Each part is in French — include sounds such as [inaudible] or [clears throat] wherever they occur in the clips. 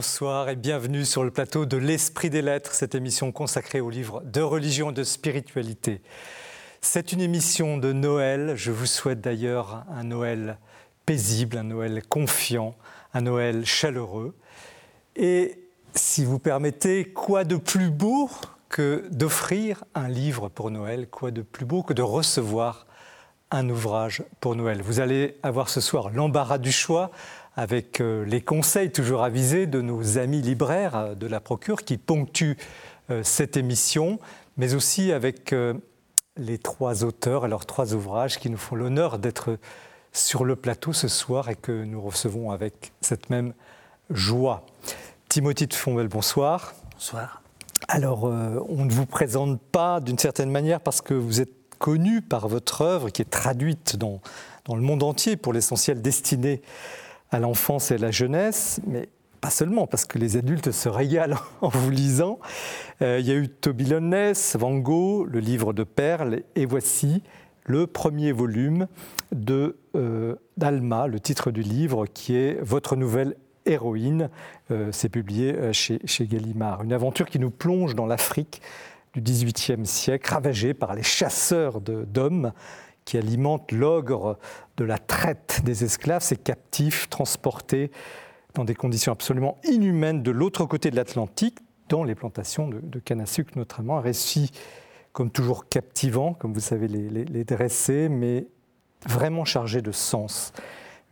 Bonsoir et bienvenue sur le plateau de l'Esprit des Lettres, cette émission consacrée aux livres de religion et de spiritualité. C'est une émission de Noël. Je vous souhaite d'ailleurs un Noël paisible, un Noël confiant, un Noël chaleureux. Et si vous permettez, quoi de plus beau que d'offrir un livre pour Noël? Quoi de plus beau que de recevoir un ouvrage pour Noël? Vous allez avoir ce soir l'embarras du choix avec euh, les conseils toujours avisés de nos amis libraires euh, de la Procure qui ponctuent euh, cette émission, mais aussi avec les trois auteurs et leurs trois ouvrages qui nous font l'honneur d'être sur le plateau ce soir et que nous recevons avec cette même joie. Timothy de Fonbelle, bonsoir. Bonsoir. Alors, on ne vous présente pas d'une certaine manière parce que vous êtes connu par votre œuvre qui est traduite dans, dans le monde entier, pour l'essentiel destinée à l'enfance et à la jeunesse, mais pas seulement, parce que les adultes se régalent [laughs] en vous lisant. Euh, il y a eu Toby Lones, Van Gogh, le livre de Perles, et voici le premier volume de euh, d'Alma, le titre du livre, qui est Votre nouvelle héroïne. Euh, c'est publié chez, chez Gallimard. Une aventure qui nous plonge dans l'Afrique du XVIIIe siècle, ravagée par les chasseurs d'hommes qui alimente l'ogre de la traite des esclaves, ces captifs transportés dans des conditions absolument inhumaines de l'autre côté de l'Atlantique, dans les plantations de, canne à sucre notamment. Un récit, comme toujours, captivant, comme vous savez les, les dresser, mais vraiment chargé de sens.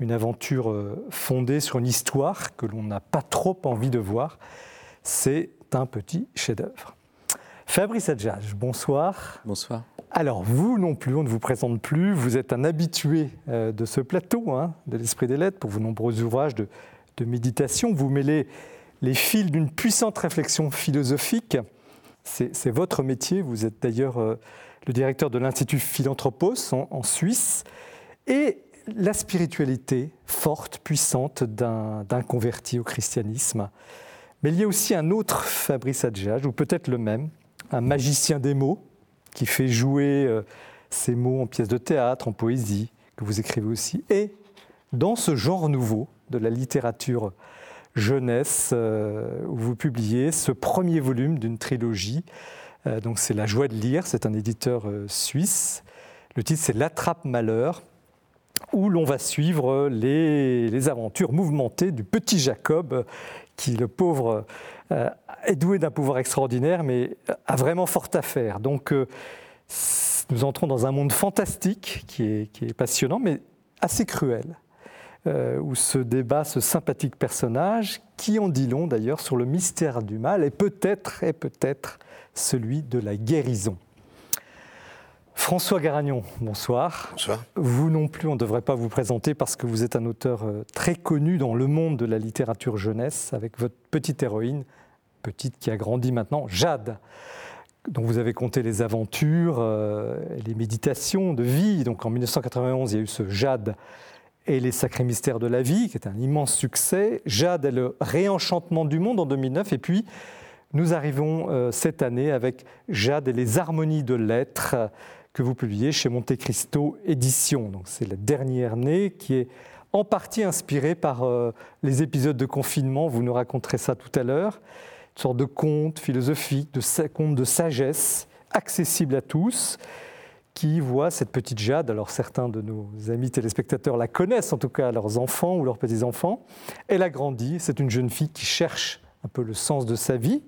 Une aventure euh, fondée sur une histoire que l'on n'a pas trop envie de voir. C'est un petit chef-d'œuvre. Fabrice Adjage, bonsoir. Bonsoir. Alors, vous non plus, on ne vous présente plus. Vous êtes un habitué euh, de ce plateau, hein, de l'Esprit des Lettres, pour vos nombreux ouvrages de, méditation. Vous mêlez les fils d'une puissante réflexion philosophique. C'est votre métier. Vous êtes d'ailleurs euh, le directeur de l'Institut Philanthropos en, Suisse. Et la spiritualité forte, puissante d'un converti au christianisme. Mais il y a aussi un autre Fabrice Adjage, ou peut-être le même, un magicien des mots, qui fait jouer euh, ces mots en pièces de théâtre, en poésie, que vous écrivez aussi. Et dans ce genre nouveau de la littérature jeunesse, euh, vous publiez ce premier volume d'une trilogie. Euh, donc c'est La joie de lire, c'est un éditeur suisse. Le titre c'est L'attrape-malheur, où l'on va suivre les, aventures mouvementées du petit Jacob, qui, le pauvre, euh, est doué d'un pouvoir extraordinaire, mais a vraiment fort à faire. Donc, euh, nous entrons dans un monde fantastique qui est, passionnant, mais assez cruel, euh, où se débat ce sympathique personnage, qui en dit long d'ailleurs sur le mystère du mal, et peut-être, et peut-être celui de la guérison. François Garagnon, bonsoir. Bonsoir. Vous non plus, on ne devrait pas vous présenter parce que vous êtes un auteur très connu dans le monde de la littérature jeunesse, avec votre petite héroïne, petite qui a grandi maintenant, Jade, dont vous avez compté les aventures, euh, les méditations de vie. Donc en 1991, il y a eu ce Jade et les sacrés mystères de la vie, qui est un immense succès. Jade et le réenchantement du monde en 2009. Et puis, nous arrivons euh, cette année avec Jade et les harmonies de l'être que vous publiez chez Monte Cristo Éditions. Donc c'est la dernière née qui est en partie inspirée par euh, les épisodes de confinement. Vous nous raconterez ça tout à l'heure. Sorte de conte philosophique, de conte de sagesse, accessible à tous, qui voit cette petite Jade, alors certains de nos amis téléspectateurs la connaissent, en tout cas leurs enfants ou leurs petits-enfants, elle a grandi, c'est une jeune fille qui cherche un peu le sens de sa vie,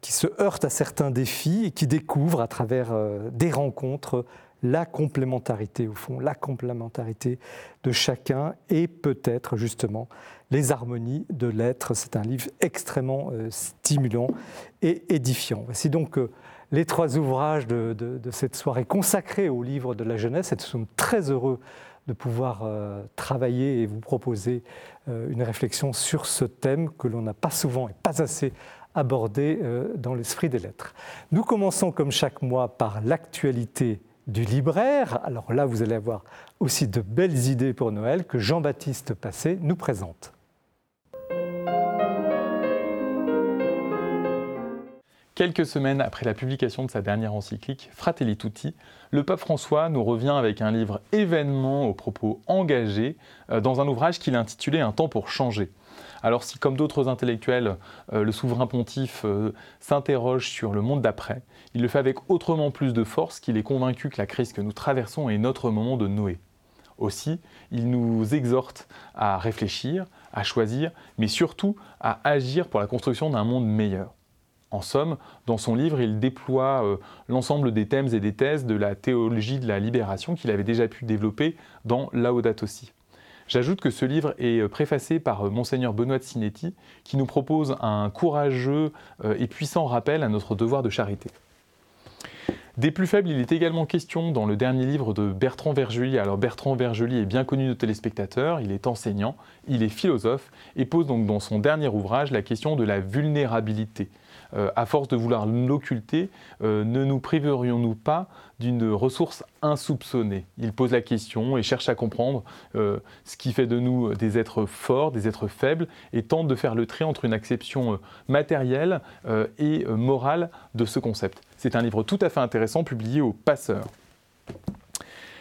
qui se heurte à certains défis et qui découvre à travers euh, des rencontres la complémentarité, au fond, la complémentarité de chacun et peut-être justement les harmonies de l'être. C'est un livre extrêmement euh, stimulant et édifiant. Voici donc euh, les trois ouvrages de, cette soirée consacrés au livre de la jeunesse et nous sommes très heureux de pouvoir euh, travailler et vous proposer une réflexion sur ce thème que l'on n'a pas souvent et pas assez abordé dans l'esprit des lettres. Nous commençons comme chaque mois par l'actualité du libraire. Alors là, vous allez avoir aussi de belles idées pour Noël que Jean-Baptiste Passé nous présente. Quelques semaines après la publication de sa dernière encyclique, Fratelli Tutti, le pape François nous revient avec un livre événement aux propos engagés euh, dans un ouvrage qu'il a intitulé Un temps pour changer. Alors si, comme d'autres intellectuels, euh, le souverain pontife euh, s'interroge sur le monde d'après, il le fait avec autrement plus de force qu'il est convaincu que la crise que nous traversons est notre moment de Noé. Aussi, il nous exhorte à réfléchir, à choisir, mais surtout à agir pour la construction d'un monde meilleur. En somme, dans son livre, il déploie euh, l'ensemble des thèmes et des thèses de la théologie de la libération qu'il avait déjà pu développer dans Laudato. J'ajoute que ce livre est euh, préfacé par euh, monseigneur Benoît de Sinetti, qui nous propose un courageux et puissant rappel à notre devoir de charité. Des plus faibles, il est également question dans le dernier livre de Bertrand Vergely. Alors Bertrand Vergely est bien connu de téléspectateurs, il est enseignant, il est philosophe et pose donc dans son dernier ouvrage la question de la vulnérabilité. Euh, à force de vouloir l'occulter, euh, ne nous priverions-nous pas d'une ressource insoupçonnée? Il pose la question et cherche à comprendre euh, ce qui fait de nous des êtres forts, des êtres faibles, et tente de faire le trait entre une acception matérielle et morale de ce concept. C'est un livre tout à fait intéressant publié au Passeur.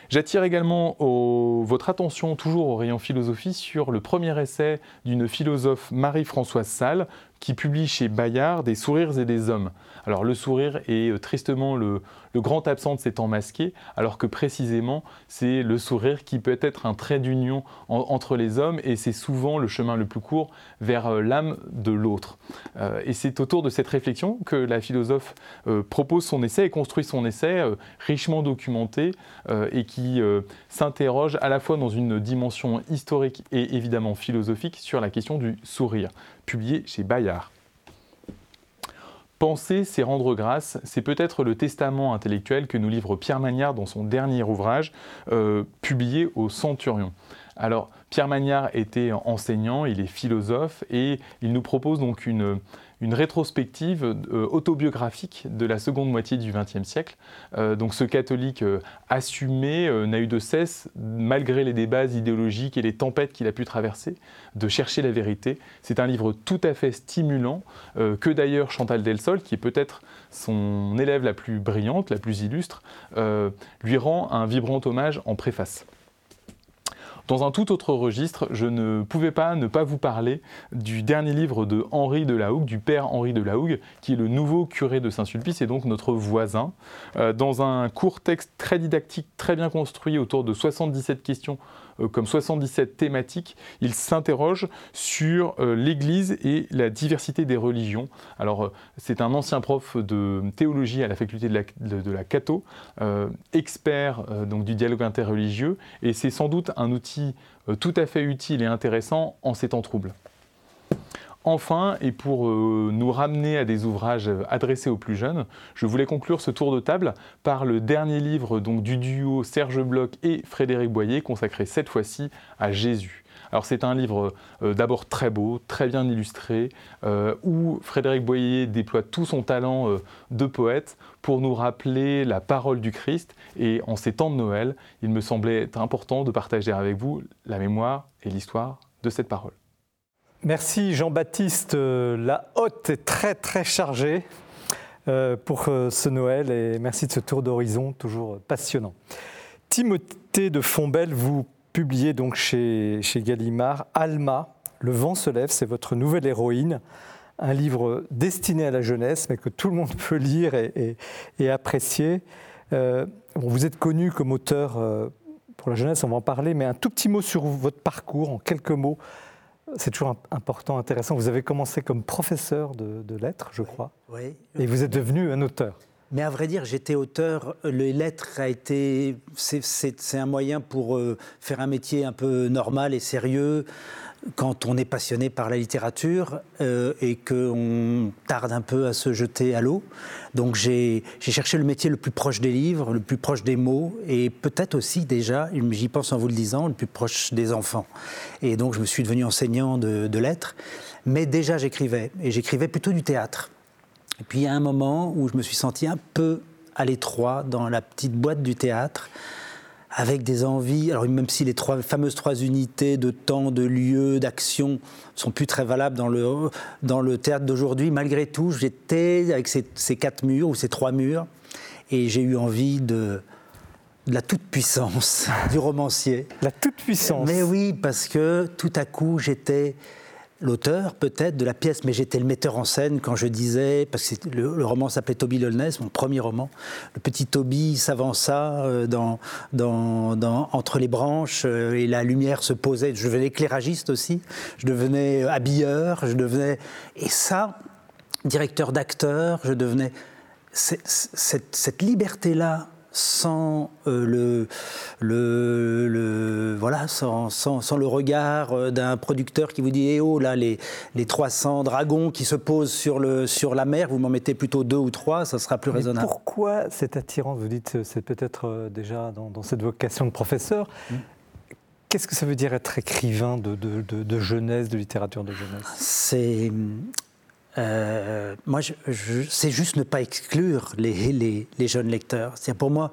J'attire également votre attention, toujours au rayon philosophie, sur le premier essai d'une philosophe Marie-Françoise Salle, qui publie chez Bayard Des sourires et des hommes. Alors le sourire est euh, tristement le, grand absent de ces temps masqués, alors que précisément c'est le sourire qui peut être un trait d'union entre les hommes et c'est souvent le chemin le plus court vers euh, l'âme de l'autre. Euh, et c'est autour de cette réflexion que la philosophe propose son essai et construit son essai richement documenté et qui s'interroge à la fois dans une dimension historique et évidemment philosophique sur la question du sourire publié chez Bayard. Penser, c'est rendre grâce, c'est peut-être le testament intellectuel que nous livre Pierre Magnard dans son dernier ouvrage, euh, publié au Centurion. Alors, Pierre Magnard était enseignant, il est philosophe, et il nous propose donc une, une rétrospective euh, autobiographique de la seconde moitié du XXe siècle. Euh, donc ce catholique euh, assumé n'a eu de cesse, malgré les débats idéologiques et les tempêtes qu'il a pu traverser, de chercher la vérité. C'est un livre tout à fait stimulant, que d'ailleurs Chantal Delsol, qui est peut-être son élève la plus brillante, la plus illustre, lui rend un vibrant hommage en préface. Dans un tout autre registre, je ne pouvais pas ne pas vous parler du dernier livre de Henri de la Hougue, du père Henri de la Hougue, qui est le nouveau curé de Saint-Sulpice et donc notre voisin. Euh, dans un court texte très didactique, très bien construit, autour de 77 questions comme 77 thématiques, il s'interroge sur euh, l'Église et la diversité des religions. Alors, euh, c'est un ancien prof de théologie à la faculté de la, Cato, expert du dialogue interreligieux, et c'est sans doute un outil tout à fait utile et intéressant en ces temps troubles. Enfin, et pour euh, nous ramener à des ouvrages adressés aux plus jeunes, je voulais conclure ce tour de table par le dernier livre donc, du duo Serge Bloch et Frédéric Boyer, consacré cette fois-ci à Jésus. Alors c'est un livre euh, d'abord très beau, très bien illustré, euh, où Frédéric Boyer déploie tout son talent de poète pour nous rappeler la parole du Christ. Et en ces temps de Noël, il me semblait important de partager avec vous la mémoire et l'histoire de cette parole. Merci Jean-Baptiste. Euh, la hotte est très très chargée euh, pour euh, ce Noël et merci de ce tour d'horizon toujours passionnant. Timothée de Fombelle, vous publiez donc chez, chez Gallimard Alma, Le vent se lève, c'est votre nouvelle héroïne, un livre destiné à la jeunesse mais que tout le monde [laughs] peut lire et, apprécier. vous êtes connu comme auteur pour la jeunesse, on va en parler, mais un tout petit mot sur votre parcours, en quelques mots. C'est toujours important, intéressant. Vous avez commencé comme professeur de, lettres, je crois. Oui. Et vous êtes devenu un auteur. Mais à vrai dire, j'étais auteur. Les lettres a été, c'est un moyen pour euh, faire un métier un peu normal et sérieux quand on est passionné par la littérature euh, et qu'on tarde un peu à se jeter à l'eau. Donc j'ai cherché le métier le plus proche des livres, le plus proche des mots et peut-être aussi déjà, j'y pense en vous le disant, le plus proche des enfants. Et donc je me suis devenu enseignant de, de lettres. Mais déjà j'écrivais et j'écrivais plutôt du théâtre. Et puis il y a un moment où je me suis senti un peu à l'étroit dans la petite boîte du théâtre avec des envies. Alors même si les trois, fameuses trois unités de temps, de lieu, d'action sont plus très valables dans le, dans le théâtre d'aujourd'hui, malgré tout, j'étais avec ces, ces, quatre murs ou ces trois murs, et j'ai eu envie de, de la toute-puissance [laughs] du romancier. La toute-puissance Mais oui, parce que tout à coup, j'étais l'auteur peut-être de la pièce, mais j'étais le metteur en scène quand je disais, parce que le, roman s'appelait Toby Lolness, mon premier roman. Le petit Toby s'avança euh, dans, dans, entre les branches euh, et la lumière se posait. Je devenais éclairagiste aussi, je devenais habilleur, je devenais... Et ça, directeur d'acteur, je devenais... Cette, cette liberté-là sans euh, le, le, voilà, sans, sans, le regard euh, d'un producteur qui vous dit Eh oh, là, les, les 300 dragons qui se posent sur, le, sur la mer, vous m'en mettez plutôt deux ou trois, ça sera plus raisonnable. Pourquoi cette attirance? Vous dites c'est peut-être euh, déjà dans, dans, cette vocation de professeur. Mm. Qu'est-ce que ça veut dire être écrivain de, de, de jeunesse, de littérature de jeunesse? C'est euh, moi, je, c'est juste ne pas exclure les, les, jeunes lecteurs. C'est pour moi,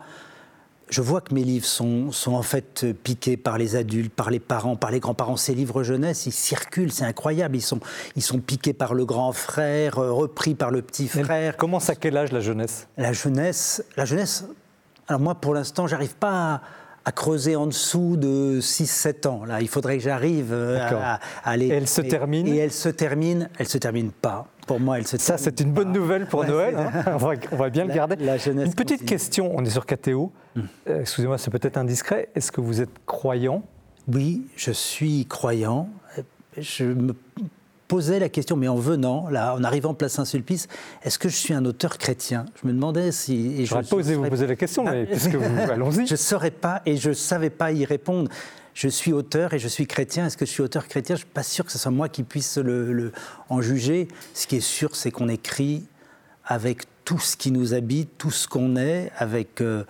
je vois que mes livres sont, sont, en fait piqués par les adultes, par les parents, par les grands-parents. Ces livres jeunesse, ils circulent, c'est incroyable. Ils sont, ils sont piqués par le grand frère, euh, repris par le petit frère. comment ça, quel âge la jeunesse? La jeunesse, la jeunesse. Alors moi, pour l'instant, j'arrive pas à à creuser en dessous de 6-7 ans. Là, il faudrait que j'arrive euh, à, aller. Et elle se termine Et elle se termine, elle se termine pas. Pour moi, elle se Ça, c'est une bonne nouvelle pour Noël. Hein. [laughs] on, va, bien le garder. une petite question, on est sur KTO. Hmm. Euh, excusez-moi, c'est peut-être indiscret. Est-ce que vous êtes croyant? Oui, je suis croyant. Je me posais la question, mais en venant, là, en arrivant place Saint-Sulpice, est-ce que je suis un auteur chrétien? Je me demandais si. Je vous poser la question, mais puisque vous. [laughs] Allons-y. Je ne saurais pas et je ne savais pas y répondre. Je suis auteur et je suis chrétien. Est-ce que je suis auteur chrétien? Je ne suis pas sûr que ce soit moi qui puisse le, en juger. Ce qui est sûr, c'est qu'on écrit avec tout ce qui nous habite, tout ce qu'on est, avec euh,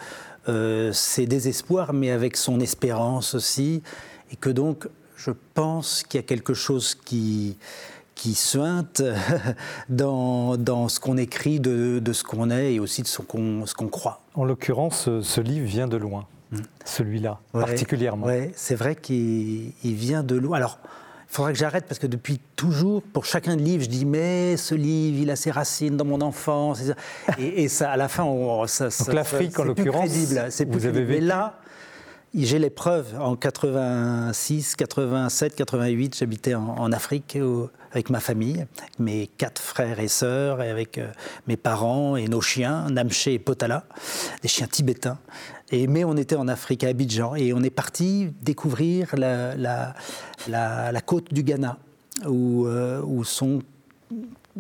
euh, ses désespoirs, mais avec son espérance aussi. Et que donc, je pense qu'il y a quelque chose qui, qui suinte [laughs] dans, dans ce qu'on écrit, de, de ce qu'on est et aussi de ce qu'on qu'on croit. En l'occurrence, ce livre vient de loin, mm. celui-là particulièrement. Oui, c'est vrai qu'il vient de loin. Alors, il faudra que j'arrête parce que depuis toujours, pour chacun de livres, je dis mais ce livre, il a ses racines dans mon enfance. Et, et ça, à la fin, on, ça, Donc l'Afrique, en l'occurrence, c'est vous avez vécu. Mais là, j'ai les preuves. En 86, 87, 88, j'habitais en, Afrique avec ma famille, mes quatre frères et sœurs, et avec euh, mes parents et nos chiens, Namché et Potala, des chiens tibétains. Et, mais on était en Afrique, à Abidjan, et on est parti découvrir la, côte du Ghana, où, euh, où sont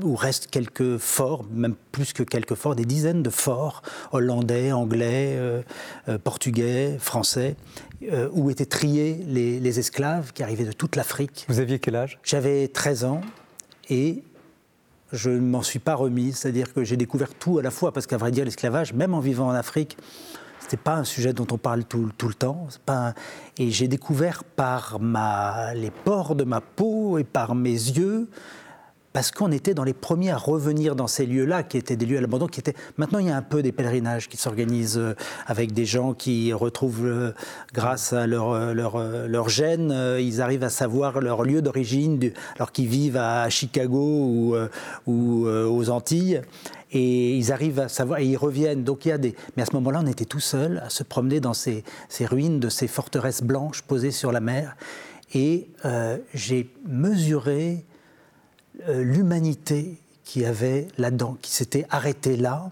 où restent quelques forts, même plus que quelques forts, des dizaines de forts hollandais, anglais, euh, euh, portugais, français, euh, où étaient triés les, esclaves qui arrivaient de toute l'Afrique. Vous aviez quel âge? J'avais 13 ans et je ne m'en suis pas remis, c'est-à-dire que j'ai découvert tout à la fois, parce qu'à vrai dire, l'esclavage, même en vivant en Afrique, c'était pas un sujet dont on parle tout, le temps. Pas Et j'ai découvert par ma... les pores de ma peau et par mes yeux parce qu'on était dans les premiers à revenir dans ces lieux-là, qui étaient des lieux à l'abandon, qui étaient... Maintenant, il y a un peu des pèlerinages qui s'organisent euh, avec des gens qui retrouvent, euh, grâce à leur, euh, leur, leur gène, ils arrivent à savoir leur lieu d'origine, alors qu'ils vivent à Chicago ou, aux Antilles et ils arrivent à savoir, et ils reviennent. Donc il y a des. Mais à ce moment-là, on était tout seul à se promener dans ces, ces, ruines de ces forteresses blanches posées sur la mer. Et j'ai mesuré l'humanité qui avait là-dedans, qui s'était arrêtée là.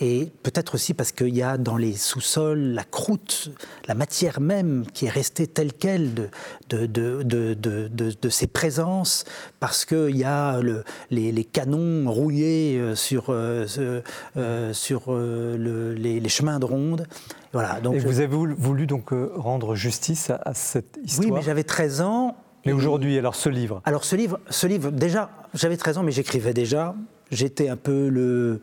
Et peut-être aussi parce qu'il y a dans les sous-sols la croûte, la matière même qui est restée telle qu'elle de, de, de, de, ces présences, parce qu'il y a le, les, canons rouillés euh, sur, euh, sur les, chemins de ronde. Voilà, donc Et vous avez voulu donc rendre justice à, à cette histoire Oui, mais j'avais 13 ans mais aujourd'hui, alors ce livre? Alors ce livre, ce livre déjà, j'avais 13 ans, mais j'écrivais déjà. J'étais un peu le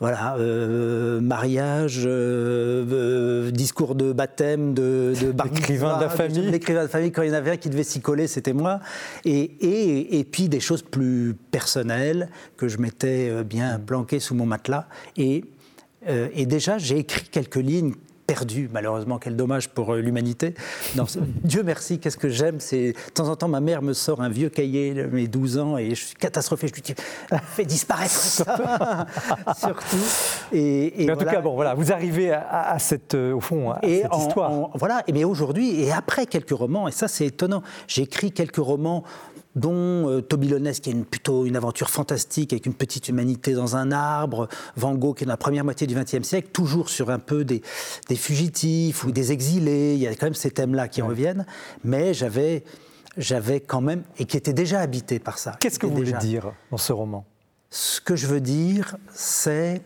voilà, euh, mariage, euh, euh, discours de baptême, de, de [laughs] l'écrivain de la famille. L'écrivain de la famille, quand il y en avait un qui devait s'y coller, c'était moi. Et, et, et, puis des choses plus personnelles que je m'étais bien planquées sous mon matelas. Et, et déjà, j'ai écrit quelques lignes perdu, malheureusement, quel dommage pour euh, l'humanité. [laughs] Dieu merci, qu'est-ce que j'aime, c'est de temps en temps ma mère me sort un vieux cahier, mes 12 ans, et je suis catastrophé, je lui dis, fais disparaître [laughs] ça, [laughs] surtout. Et, en tout cas, bon, voilà, vous arrivez à, cette, euh, au fond, à et cette histoire. voilà, mais aujourd'hui, et après quelques romans, et ça c'est étonnant, j'ai écrit quelques romans dont euh, Toby qui est une, plutôt une aventure fantastique avec une petite humanité dans un arbre, Van Gogh qui est dans la première moitié du XXe siècle, toujours sur un peu des, fugitifs ou des exilés, il y a quand même ces thèmes-là qui reviennent, mais j'avais, j'avais quand même, et qui était déjà habité par ça. Qu'est-ce que vous voulez dire dans ce roman? Ce que je veux dire, c'est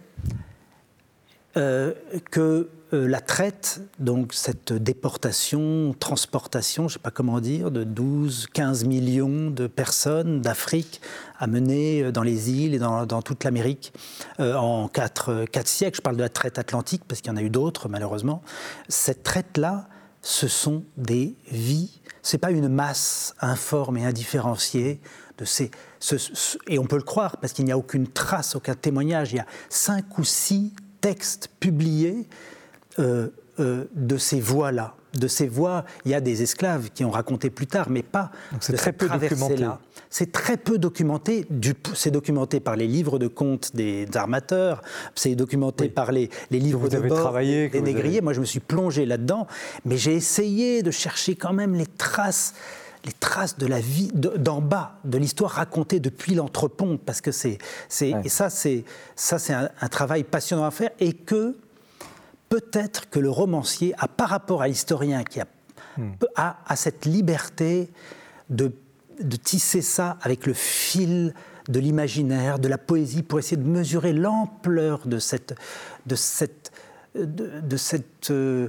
euh, que la traite, donc cette déportation, transportation, je ne sais pas comment dire, de 12, 15 millions de personnes d'Afrique amenées euh, dans les îles et dans, toute l'Amérique euh, en quatre, quatre, siècles. Je parle de la traite atlantique parce qu'il y en a eu d'autres malheureusement. Cette traite-là, ce sont des vies. C'est pas une masse informe et indifférenciée de ces, et on peut le croire parce qu'il n'y a aucune trace, aucun témoignage. Il y a cinq ou six textes publiés euh, euh, de ces voix-là. De ces voix, il y a des esclaves qui ont raconté plus tard, mais pas c'est très peu documenté. C'est très peu documenté. C'est documenté par les livres de contes des armateurs, c'est documenté par les, livres de bord des, négriers. Moi, je me suis plongé là-dedans, mais j'ai essayé de chercher quand même les traces les traces de la vie d'en bas, de l'histoire racontée depuis l'entrepont, parce que c'est, et ça, c'est ça, c'est un, un, travail passionnant à faire, et que peut-être que le romancier a, par rapport à l'historien qui a, hmm. a, cette liberté de, de, tisser ça avec le fil de l'imaginaire, de la poésie, pour essayer de mesurer l'ampleur de cette, de cette, de, cette euh,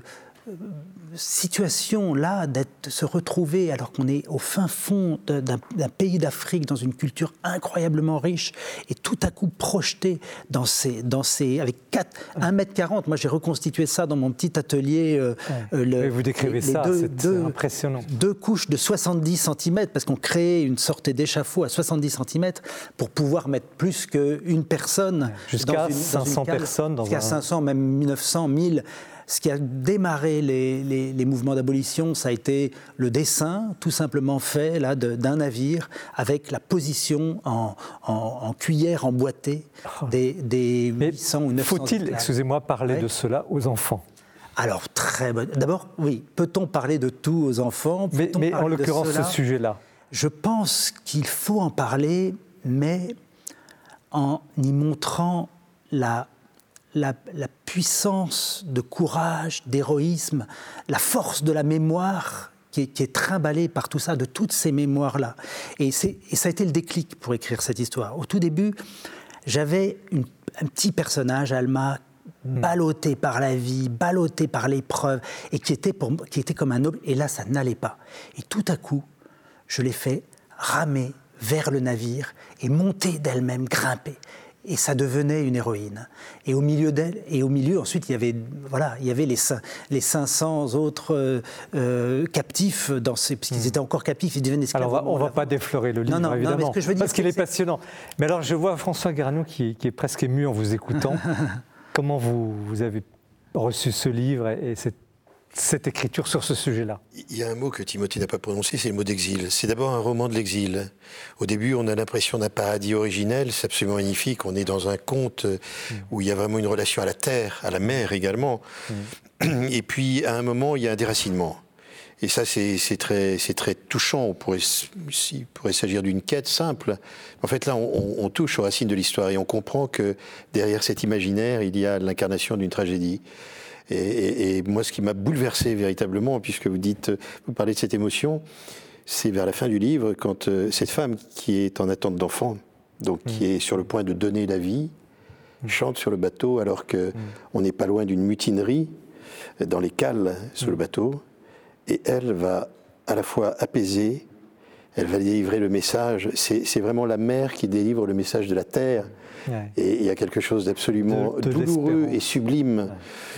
situation-là, de se retrouver alors qu'on est au fin fond d'un pays d'Afrique, dans une culture incroyablement riche, et tout à coup projeté dans ces, dans ces, avec 4, 1 m 40 Moi, j'ai reconstitué ça dans mon petit atelier. Euh, euh, vous décrivez ça, c'est impressionnant. Deux couches de 70 cm, parce qu'on crée une sorte d'échafaud à 70 cm pour pouvoir mettre plus qu'une personne. Jusqu'à 500 personnes dans Jusqu'à 500, même 1900, 1000 ce qui a démarré les, mouvements d'abolition, ça a été le dessin, tout simplement fait là d'un navire avec la position en, cuillère emboîtée oh. des, des 800 ou 900. Faut-il, excusez-moi, parler de cela aux enfants? Alors, très bon. D'abord, oui, peut-on parler de tout aux enfants? Mais, mais en l'occurrence, ce sujet-là Je pense qu'il faut en parler, mais en y montrant la la, puissance de courage, d'héroïsme, la force de la mémoire qui est, trimballée par tout ça, de toutes ces mémoires-là. Et, ça a été le déclic pour écrire cette histoire. Au tout début, j'avais un petit personnage, Alma, hmm. ballotté par la vie, ballotté par l'épreuve, et qui était, pour, qui était comme un noble. Et là, ça n'allait pas. Et tout à coup, je l'ai fait ramer vers le navire et monter d'elle-même, grimper et ça devenait une héroïne. Et au milieu d'elle, et au milieu, ensuite, il y avait, voilà, il y avait les, les 500 autres euh, euh, captifs, dans ces, parce qu'ils hmm. étaient encore captifs, ils devenaient esclaves. Alors, on ne va, pas déflorer le livre, évidemment, parce qu'il est, passionnant. Mais alors, je vois François Garagnon qui, qui, est presque ému en vous écoutant. [laughs] Comment vous, vous avez reçu ce livre et cette cette écriture sur ce sujet-là Il y a un mot que Timothée n'a pas prononcé, c'est le mot d'exil. C'est d'abord un roman de l'exil. Au début, on a l'impression d'un paradis originel, c'est absolument magnifique. On est dans un conte où il y a vraiment une relation à la terre, à la mer également. Et puis, à un moment, il y a un déracinement. Et ça, c'est très, très touchant. On pourrait, il pourrait s'agir d'une quête simple. En fait, là, on, on touche aux racines de l'histoire et on comprend que derrière cet imaginaire, il y a l'incarnation d'une tragédie. Et, moi, ce qui m'a bouleversé véritablement, puisque vous dites, vous parlez de cette émotion, c'est vers la fin du livre, quand euh, cette femme qui est en attente d'enfant, donc qui mm. est sur le point de donner la vie, mm. chante sur le bateau alors que mm. on n'est pas loin d'une mutinerie dans les cales sur le bateau, et elle va à la fois apaiser, elle va délivrer le message. C'est vraiment la mer qui délivre le message de la terre et il y a quelque chose d'absolument douloureux et sublime.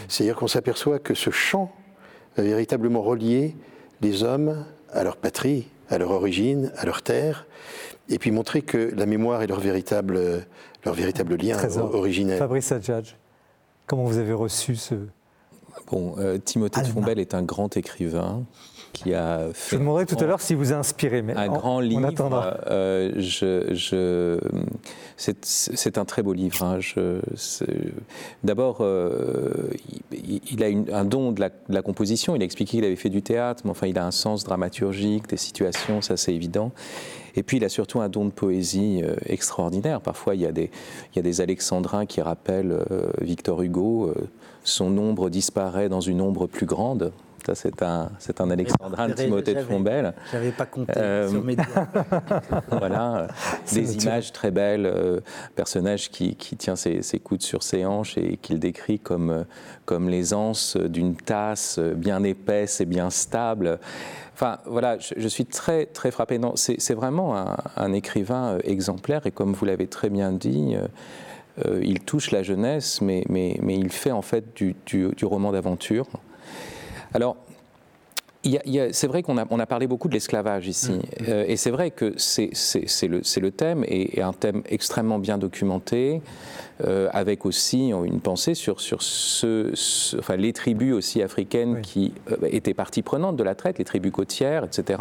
C'est-à-dire qu'on s'aperçoit que ce chant va véritablement relier les hommes à leur patrie, à leur origine, à leur terre, et puis montrer que la mémoire est leur véritable, leur véritable lien originel. Fabrice Adjadj, comment vous avez reçu ce... Bon, euh, Timothée de Fombelle est un grand écrivain qui a fait. Je vous demanderai tout à l'heure si vous a inspiré, mais un grand livre. Euh, je, c'est un très beau livre. Hein. D'abord, euh, il, a un don de la, composition. Il a expliqué qu'il avait fait du théâtre, mais enfin, il a un sens dramaturgique des situations, ça c'est évident. Et puis il a surtout un don de poésie euh, extraordinaire. Parfois il y, a des, il y a des alexandrins qui rappellent euh, Victor Hugo, son ombre disparaît dans une ombre plus grande. Ça, c'est un, c'est un alexandrin de Timothée de Fombelle. J'avais pas compté sur mes doigts. [laughs] voilà, [laughs] des images très belles, euh, personnage qui, qui tient ses, ses, coudes sur ses hanches et qu'il décrit comme, comme les anses d'une tasse bien épaisse et bien stable. Enfin, voilà, je, suis très, très frappé. Non, c'est vraiment un, écrivain euh, exemplaire et comme vous l'avez très bien dit, euh, euh, il touche la jeunesse, mais, mais, mais, il fait en fait du, du, du roman d'aventure. Alors, c'est vrai qu'on a, on a, parlé beaucoup de l'esclavage ici, mmh. euh, et c'est vrai que c'est le, le, thème, et, et, un thème extrêmement bien documenté, euh, avec aussi une pensée sur, sur ce, enfin, les tribus aussi africaines oui. qui euh, étaient partie prenante de la traite, les tribus côtières, etc.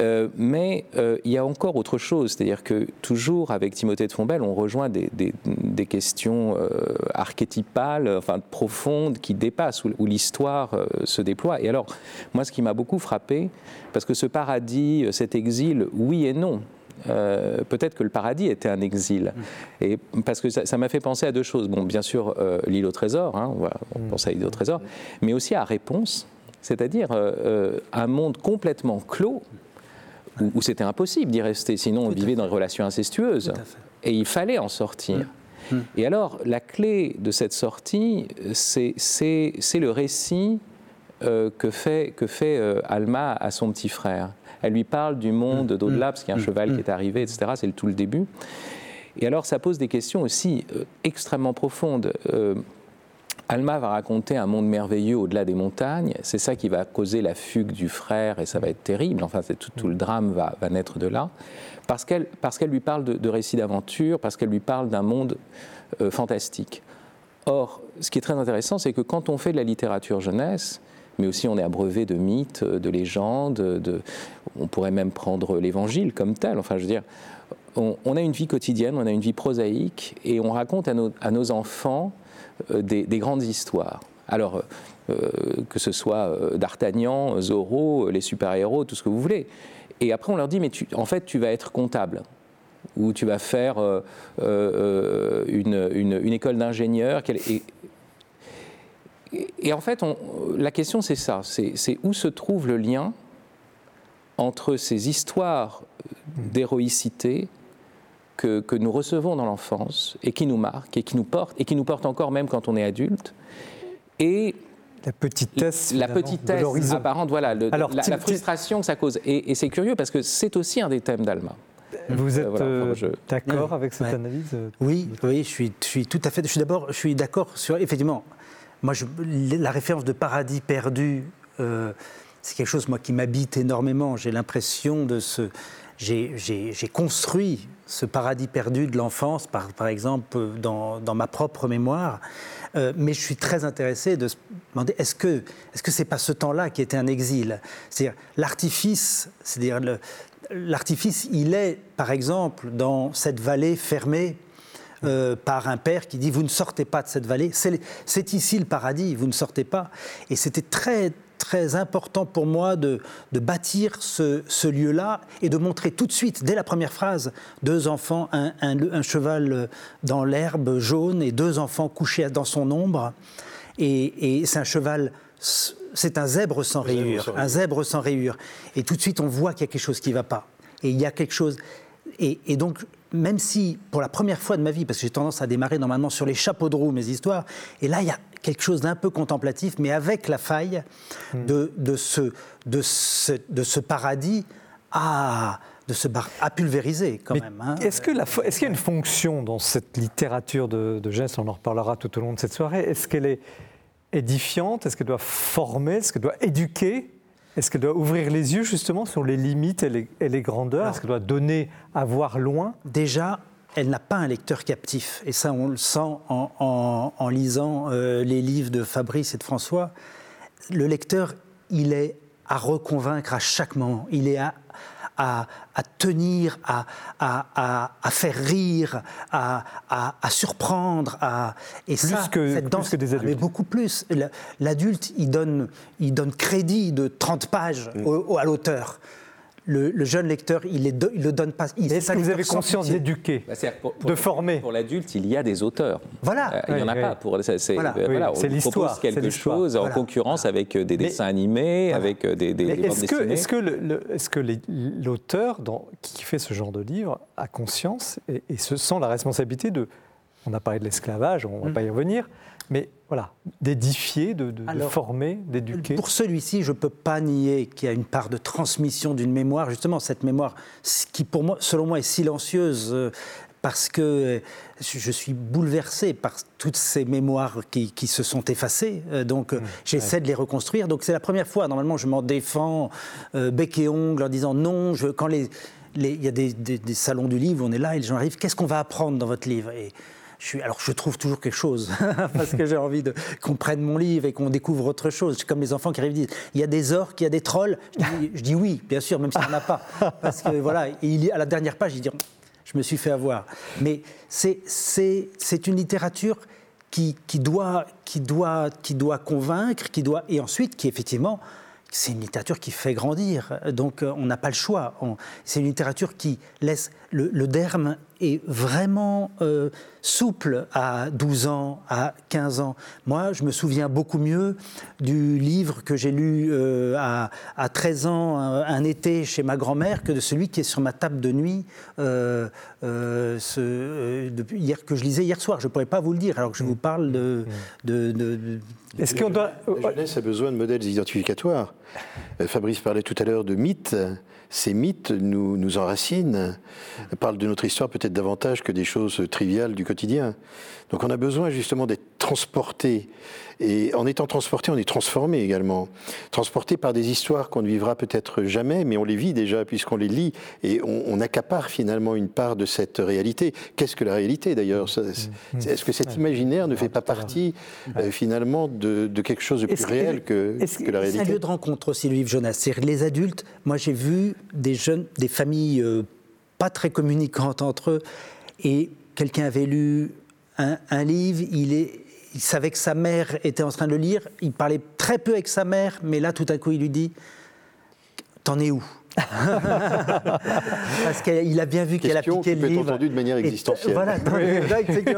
Euh, mais euh, il y a encore autre chose, c'est-à-dire que toujours avec Timothée de Fombelle, on rejoint des, des, des questions euh, archétypales, enfin profondes, qui dépassent, où, où l'histoire se déploie. Et alors, moi, ce qui m'a beaucoup frappé, parce que ce paradis, cet exil, oui et non. Euh, peut-être que le paradis était un exil. Mm. Et parce que ça m'a fait penser à deux choses. Bon, bien sûr, euh, l'île au trésor, hein, on, va, on mm. pense à l'île au trésor, mais aussi à Réponse, c'est-à-dire euh, un monde complètement clos où, où c'était impossible d'y rester, sinon on vivait dans des relations incestueuses. Et il fallait en sortir. Mmh. Et alors, la clé de cette sortie, c'est le récit euh, que fait, que fait euh, Alma à son petit frère. Elle lui parle du monde d'au-delà, parce qu'il y a un cheval qui est arrivé, etc. C'est tout le début. Et alors, ça pose des questions aussi euh, extrêmement profondes. Alma va raconter un monde merveilleux au-delà des montagnes. C'est ça qui va causer la fugue du frère et ça va être terrible. Enfin, tout, tout, le drame va, naître de là. Parce qu'elle qu lui parle de, de récits d'aventure, parce qu'elle lui parle d'un monde euh, fantastique. Or, ce qui est très intéressant, c'est que quand on fait de la littérature jeunesse, mais aussi on est abreuvé de mythes, de légendes, de, on pourrait même prendre l'évangile comme tel. Enfin, je veux dire, on, a une vie quotidienne, on a une vie prosaïque, et on raconte à nos, enfants euh, des, des, grandes histoires. Alors, euh, que ce soit euh, D'Artagnan, Zorro, les super-héros, tout ce que vous voulez. Et après, on leur dit, mais en fait, tu vas être comptable ou tu vas faire une, une, école d'ingénieur. Et, en fait, la question, c'est ça c'est où se trouve le lien entre ces histoires d'héroïcité que, que, nous recevons dans l'enfance et qui nous marquent et qui nous portent et qui nous portent encore même quand on est adulte et la petitesse, la petitesse apparente, voilà, le, Alors, la, la, frustration que ça cause. Et, et c'est curieux parce que c'est aussi un des thèmes d'Alma. Vous êtes euh, voilà, je... d'accord avec cette ouais. analyse euh, Oui, oui, je suis, je suis tout à fait. Je suis d'abord, je suis d'accord sur effectivement. Moi, je, la référence de paradis perdu, euh, c'est quelque chose moi qui m'habite énormément. J'ai l'impression de ce, j'ai construit ce paradis perdu de l'enfance, par, exemple, dans, dans, ma propre mémoire. Euh, mais je suis très intéressé de se demander est-ce que est-ce que c'est pas ce temps-là qui était un exil? C'est-à-dire l'artifice, c'est-à-dire l'artifice, il est, par exemple, dans cette vallée fermée. Euh, par un père qui dit vous ne sortez pas de cette vallée, c'est ici le paradis, vous ne sortez pas. Et c'était très très important pour moi de, de bâtir ce, ce lieu-là et de montrer tout de suite, dès la première phrase, deux enfants, un, un, un cheval dans l'herbe jaune et deux enfants couchés dans son ombre. Et, et c'est un cheval, c'est un zèbre sans rayures, un zèbre sans rayures. Et tout de suite, on voit qu'il y a quelque chose qui ne va pas. Et il y a quelque chose. Et, et donc, même si, pour la première fois de ma vie, parce que j'ai tendance à démarrer normalement sur les chapeaux de roue mes histoires, et là, il y a quelque chose d'un peu contemplatif, mais avec la faille mmh. de, de, ce, de, ce, de ce paradis à, de à pulvériser quand mais même. Hein. Est-ce qu'il est qu y a une fonction dans cette littérature de, de geste On en reparlera tout au long de cette soirée. Est-ce qu'elle est édifiante Est-ce qu'elle doit former Est-ce qu'elle doit éduquer est-ce qu'elle doit ouvrir les yeux justement sur les limites et les, et les grandeurs Est-ce qu'elle doit donner à voir loin? Déjà, elle n'a pas un lecteur captif. Et ça, on le sent en, en, en lisant euh, les livres de Fabrice et de François. Le lecteur, il est à reconvaincre à chaque moment. Il est à, à, à tenir, à, à, faire rire, à, surprendre. et plus ça, que, cette danse, plus que des adultes. Mais beaucoup plus. L'adulte, il donne, il donne crédit de 30 pages mm. au, au, à l'auteur le, jeune lecteur, il ne le donne pas. Est-ce que vous avez conscience d'éduquer, bah, de former Pour l'adulte, il y a des auteurs. Voilà. Euh, il n'y en a pas. Pour, c'est, voilà. voilà, on propose quelque chose en concurrence avec euh, des dessins animés, avec euh, des, des, est-ce que, est-ce que, est-ce que l'auteur qui fait ce genre de livre a conscience et, se sent la responsabilité de... On a parlé de l'esclavage, on ne va mm. pas y revenir, mais voilà, d'édifier, de, former, d'éduquer. Pour celui-ci, je ne peux pas nier qu'il y a une part de transmission d'une mémoire, justement cette mémoire qui, pour moi, selon moi, est silencieuse. Euh, parce que euh, je suis bouleversé par toutes ces mémoires qui, se sont effacées. Euh, donc, mmh, j'essaie de les reconstruire. Donc, c'est la première fois. Normalement, je m'en défends bec et ongle en disant non. Je, quand les, il y a des, des, salons du livre, on est là et les gens arrivent. Qu'est-ce qu'on va apprendre dans votre livre? Et alors je trouve toujours quelque chose, [laughs] parce que j'ai envie qu'on prenne mon livre et qu'on découvre autre chose. C'est comme les enfants qui arrivent et disent, il y a des orques, il y a des trolls. Je dis, oui, bien sûr, même s'il n'y en a pas. Parce que voilà, il, à la dernière page, il dit, je me suis fait avoir. Mais c'est une littérature qui, qui, doit, qui, doit, qui doit convaincre, qui doit, et ensuite qui effectivement c'est une littérature qui fait grandir, donc euh, on n'a pas le choix. C'est une littérature qui laisse le, derme est vraiment euh, souple à 12 ans, à 15 ans. Moi, je me souviens beaucoup mieux du livre que j'ai lu euh, à, 13 ans, un, été, chez ma grand-mère, que de celui qui est sur ma table de nuit, ce, hier, que je lisais hier soir. Je ne pourrais pas vous le dire, alors que je vous parle de, de, de est-ce qu'on doit... La jeunesse a besoin de modèles identificatoires. Euh, Fabrice parlait tout à l'heure de mythes. Ces mythes nous, enracinent, parlent de notre histoire peut-être davantage que des choses triviales du quotidien. Donc on a besoin justement d'être transporté. Et en étant transporté, on est transformé également. Transporté par des histoires qu'on ne vivra peut-être jamais, mais on les vit déjà puisqu'on les lit. Et on, accapare finalement une part de cette réalité. Qu'est-ce que la réalité d'ailleurs? Mmh. Est-ce que cet imaginaire ne fait pas partie euh, finalement de, quelque chose de plus réel que, que, la réalité C'est un lieu de rencontre aussi, le livre Jonas. Les adultes. Moi j'ai vu des jeunes, des familles euh, pas très communicantes entre eux. Et quelqu'un avait lu un, livre, il, est, il savait que sa mère était en train de le lire, il parlait très peu avec sa mère, mais là tout à coup il lui dit T'en es où? [laughs] Parce qu'il a bien vu qu'elle a piqué le livre. entendu de manière existentielle. Voilà,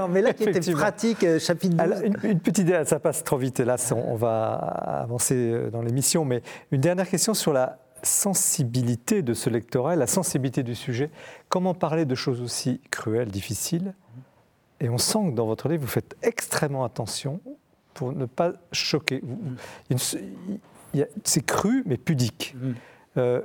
mais là qui était pratique, euh, chapitre 12. une, petite idée, ça passe trop vite, et là on va avancer euh, dans l'émission, mais une dernière question sur la sensibilité de ce lectorat, la sensibilité du sujet. Comment parler de choses aussi cruelles, difficiles et on sent que dans votre livre, vous faites extrêmement attention pour ne pas choquer. C'est cru, mais pudique. Mm. Euh,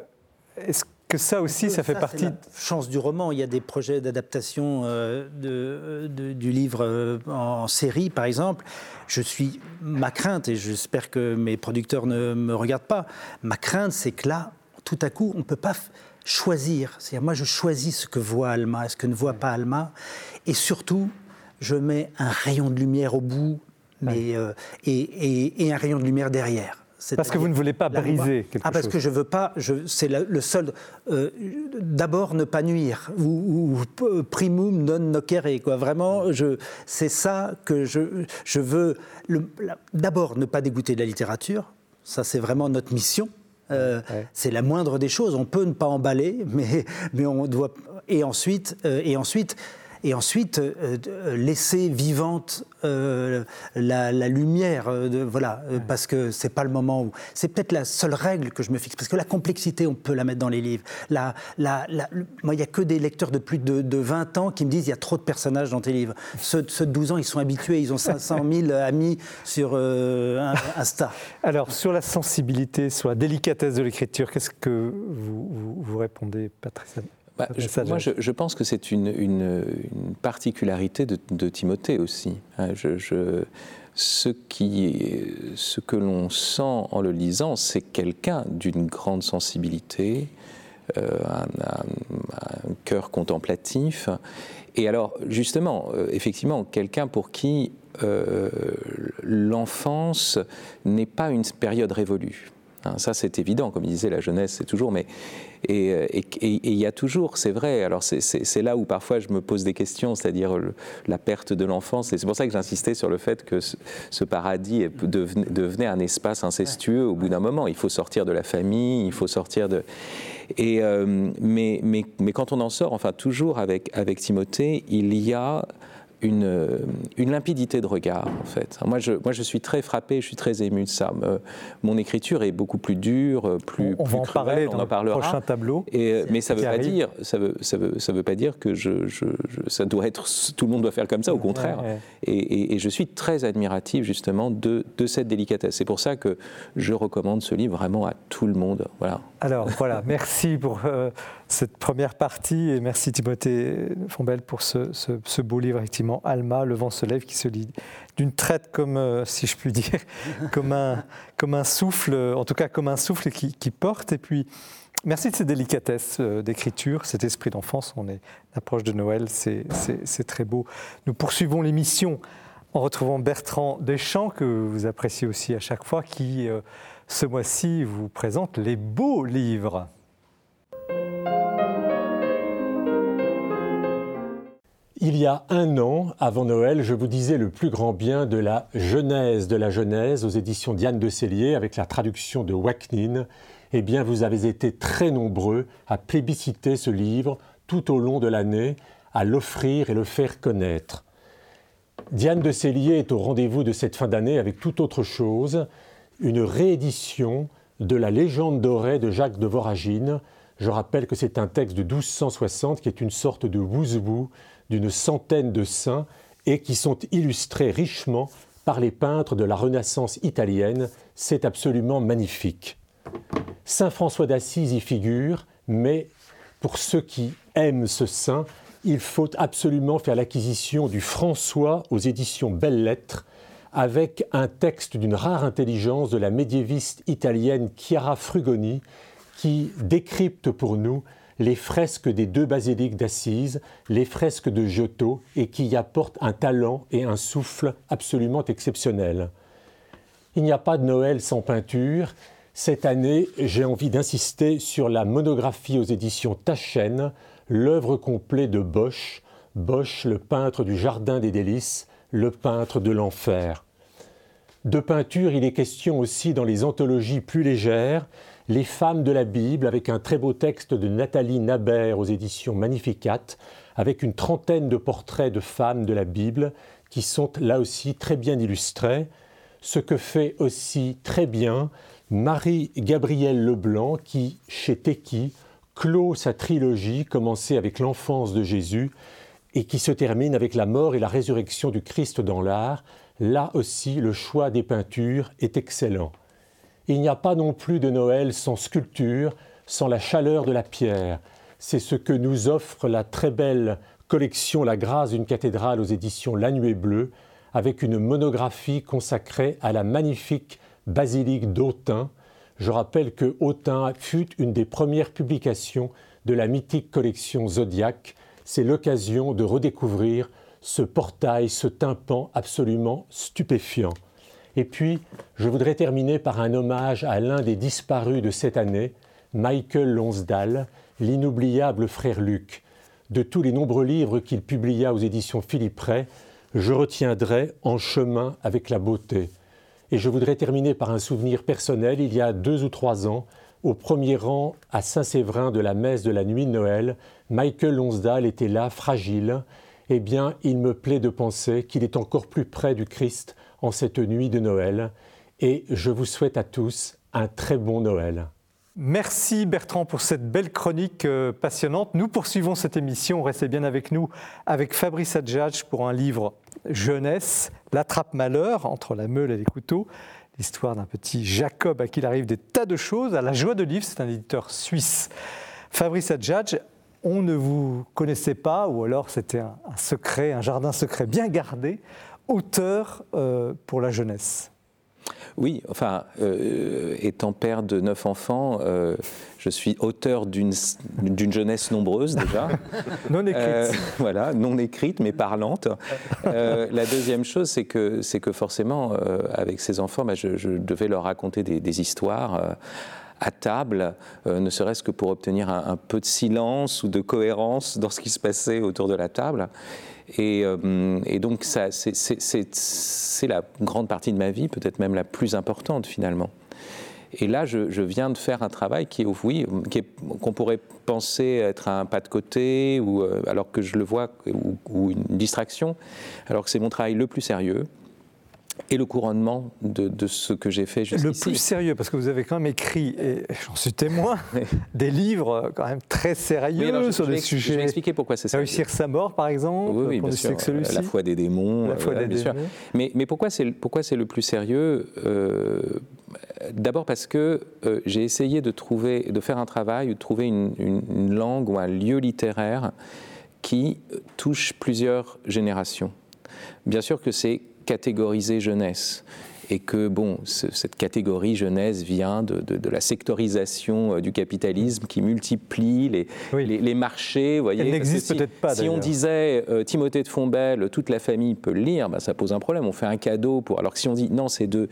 est-ce que ça aussi, ça, fait partie. La chance du roman. Il y a des projets d'adaptation euh, de, du livre euh, en série, par exemple. Je suis ma crainte, et j'espère que mes producteurs ne me regardent pas. Ma crainte, c'est que là, tout à coup, on ne peut pas choisir. C'est-à-dire, moi, je choisis ce que voit Alma, ce que ne voit pas Alma, et surtout, je mets un rayon de lumière au bout mais, euh, et, un rayon de lumière derrière. Parce que vous ne voulez pas briser quelque ah, parce chose. que je veux pas. C'est le seul. Euh, d'abord, ne pas nuire. Ou, primum non nocere. Quoi. Vraiment, c'est ça que je, je veux. D'abord, ne pas dégoûter de la littérature. Ça, c'est vraiment notre mission. Euh, c'est la moindre des choses. On peut ne pas emballer, [laughs] mais, mais on doit. Et ensuite, et ensuite et ensuite euh, euh, laisser vivante euh, la, lumière, de, voilà, parce que c'est pas le moment où. C'est peut-être la seule règle que je me fixe, parce que la complexité, on peut la mettre dans les livres. La, la, moi, il n'y a que des lecteurs de plus de, 20 ans qui me disent il y a trop de personnages dans tes livres. Ceux, de 12 ans, ils sont habitués, ils ont 500 000 [laughs] amis sur Insta. Alors, sur la sensibilité, sur la délicatesse de l'écriture, qu'est-ce que vous, vous répondez, Patricia? Bah, moi, je, pense que c'est une, particularité de, Timothée aussi. Hein. ce, qui, ce que l'on sent en le lisant, c'est quelqu'un d'une grande sensibilité, euh, un, cœur contemplatif. Et alors, justement, euh, effectivement, quelqu'un pour qui euh, l'enfance n'est pas une période révolue. Hein, ça, c'est évident, comme il disait, la jeunesse, c'est toujours. Mais et il y a toujours, c'est vrai. Alors c'est là où parfois je me pose des questions, c'est-à-dire la perte de l'enfance. C'est pour ça que j'insistais sur le fait que ce, paradis devenait, un espace incestueux au bout d'un moment. Il faut sortir de la famille, il faut sortir de. Euh, mais, mais, mais quand on en sort, enfin toujours avec avec Timothée, il y a une, une, limpidité de regard, en fait. Moi je, moi, je suis très frappé, je suis très ému de ça. Euh, mon écriture est beaucoup plus dure, plus. On, va en parler dans on en parlera. le prochain tableau. Et, euh, mais ça ne veut pas dire, ça veut, ça veut, ça veut pas dire que je, je, ça doit être, tout le monde doit faire comme ça. Au contraire. Et, et, je suis très admiratif justement de, de cette délicatesse. C'est pour ça que je recommande ce livre vraiment à tout le monde. Voilà. Alors voilà, [laughs] merci pour euh, cette première partie et merci Timothée Fombelle pour ce, beau livre effectivement Alma, le vent se lève qui se lit d'une traite comme, euh, si je puis dire, [laughs] comme un, souffle, en tout cas comme un souffle qui, qui porte et puis Merci de ces délicatesses euh, d'écriture, cet esprit d'enfance. On est approche de Noël, c'est très beau. Nous poursuivons l'émission en retrouvant Bertrand Deschamps, que vous appréciez aussi à chaque fois, qui ce mois-ci vous présente les beaux livres. Il y a un an, avant Noël, je vous disais le plus grand bien de la Genèse de la Genèse aux éditions Diane de Cellier avec la traduction de Waknin. Eh bien, vous avez été très nombreux à plébisciter ce livre tout au long de l'année, à l'offrir et le faire connaître. Diane de Cellier est au rendez-vous de cette fin d'année avec tout autre chose une réédition de la légende dorée de Jacques de Voragine. Je rappelle que c'est un texte de 1260 qui est une sorte de wouzou d'une centaine de saints et qui sont illustrés richement par les peintres de la Renaissance italienne. C'est absolument magnifique. Saint François d'Assise y figure, mais pour ceux qui aiment ce saint, il faut absolument faire l'acquisition du François aux éditions Belles Lettres, avec un texte d'une rare intelligence de la médiéviste italienne Chiara Frugoni, qui décrypte pour nous les fresques des deux basiliques d'Assise, les fresques de Giotto, et qui y apporte un talent et un souffle absolument exceptionnels. Il n'y a pas de Noël sans peinture. Cette année, j'ai envie d'insister sur la monographie aux éditions Taschen, l'œuvre complète de Bosch, Bosch, le peintre du Jardin des Délices, le peintre de l'enfer. De peinture, il est question aussi dans les anthologies plus légères, Les femmes de la Bible, avec un très beau texte de Nathalie Nabert aux éditions Magnificat, avec une trentaine de portraits de femmes de la Bible qui sont là aussi très bien illustrés. Ce que fait aussi très bien Marie-Gabrielle Leblanc qui, chez Teki, clôt sa trilogie commencée avec l'enfance de Jésus et qui se termine avec la mort et la résurrection du Christ dans l'art, là aussi le choix des peintures est excellent. Il n'y a pas non plus de Noël sans sculpture, sans la chaleur de la pierre. C'est ce que nous offre la très belle collection La grâce d'une cathédrale aux éditions La Nuée Bleue, avec une monographie consacrée à la magnifique basilique d'Autun. Je rappelle que Autun fut une des premières publications de la mythique collection Zodiac, c'est l'occasion de redécouvrir ce portail, ce tympan absolument stupéfiant. Et puis, je voudrais terminer par un hommage à l'un des disparus de cette année, Michael Lonsdale, l'inoubliable frère Luc. De tous les nombreux livres qu'il publia aux éditions Philippe Ray, je retiendrai En chemin avec la beauté. Et je voudrais terminer par un souvenir personnel. Il y a deux ou trois ans, au premier rang à Saint-Séverin de la messe de la nuit de Noël, Michael Lonsdale était là, fragile. Eh bien, il me plaît de penser qu'il est encore plus près du Christ en cette nuit de Noël. Et je vous souhaite à tous un très bon Noël. Merci Bertrand pour cette belle chronique euh, passionnante. Nous poursuivons cette émission. Restez bien avec nous avec Fabrice Adjadj pour un livre jeunesse, L'attrape-malheur entre la meule et les couteaux l'histoire d'un petit Jacob à qui il arrive des tas de choses. À la joie de livre, c'est un éditeur suisse. Fabrice Adjadj, on ne vous connaissait pas, ou alors c'était un, secret, un jardin secret bien gardé, auteur euh, pour la jeunesse. Oui, enfin, euh, étant père de neuf enfants, euh, je suis auteur d'une jeunesse nombreuse déjà. [laughs] non écrite. Euh, voilà, non écrite mais parlante. la deuxième chose, c'est que, que forcément, avec ces enfants, bah, je, devais leur raconter des, histoires à table, ne serait-ce que pour obtenir un, peu de silence ou de cohérence dans ce qui se passait autour de la table. Euh, et, donc, c'est la grande partie de ma vie, peut-être même la plus importante finalement. Et là, je, viens de faire un travail qui, oui, qu'on pourrait penser être un pas de côté, ou euh, alors que je le vois, ou une distraction, alors que c'est mon travail le plus sérieux, et le couronnement de, ce que j'ai fait jusqu'ici. Le plus sérieux, parce que vous avez quand même écrit, et j'en suis témoin, [laughs] des livres quand même très sérieux sur des sujets. Je vais expliquer pourquoi c'est sérieux. Réussir sa mort, par exemple. Oui, oui bien sûr. La foi des démons. La foi des bien démons. Mais, mais pourquoi c'est le plus sérieux euh, D'abord parce que euh, j'ai essayé de trouver, de faire un travail, de trouver une, une langue ou un lieu littéraire qui touche plusieurs générations. Bien sûr que c'est catégoriser jeunesse et que bon, cette catégorie jeunesse vient de, la sectorisation euh, du capitalisme qui multiplie les, les, marchés. Voyez, Elle n'existe peut-être pas. Si on disait euh, Timothée de Fontbelle, toute la famille peut le lire, bah, ça pose un problème. On fait un cadeau pour. Alors que si on dit non, c'est de,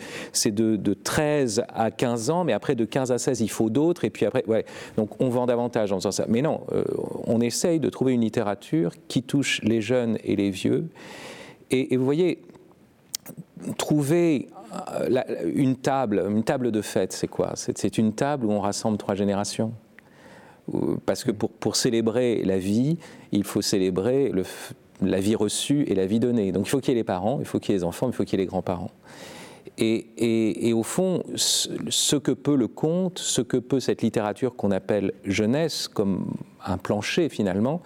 de, de 13 à 15 ans, mais après de 15 à 16, il faut d'autres, et puis après, ouais. Donc on vend davantage en faisant ça. Mais non, euh, on essaye de trouver une littérature qui touche les jeunes et les vieux. Et, et vous voyez, trouver euh, une table, une table de fête, c'est quoi? C'est une table où on rassemble trois générations. Parce que pour, pour célébrer la vie, il faut célébrer le, la vie reçue et la vie donnée. Donc il faut qu'il y ait les parents, il faut qu'il y ait les enfants, il faut qu'il y ait les grands-parents. Et, et, au fond, ce que peut le conte, ce que peut cette littérature qu'on appelle jeunesse, comme un plancher finalement,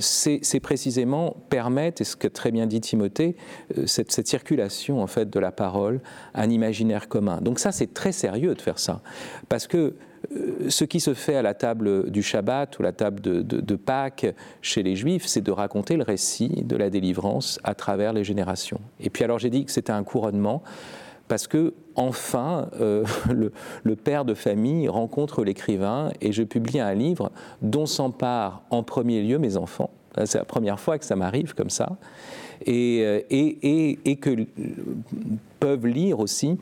c'est précisément permettre, et ce que très bien dit Timothée, euh, cette, circulation en fait de la parole, un imaginaire commun. Donc ça, c'est très sérieux de faire ça, parce que euh, ce qui se fait à la table du Shabbat ou la table de, de Pâques chez les Juifs, c'est de raconter le récit de la délivrance à travers les générations. Et puis alors j'ai dit que c'était un couronnement parce que enfin euh, [laughs] le, père de famille rencontre l'écrivain et je publie un livre dont s'emparent en premier lieu mes enfants. C'est la première fois que ça m'arrive comme ça. Et, euh, que peuvent lire aussi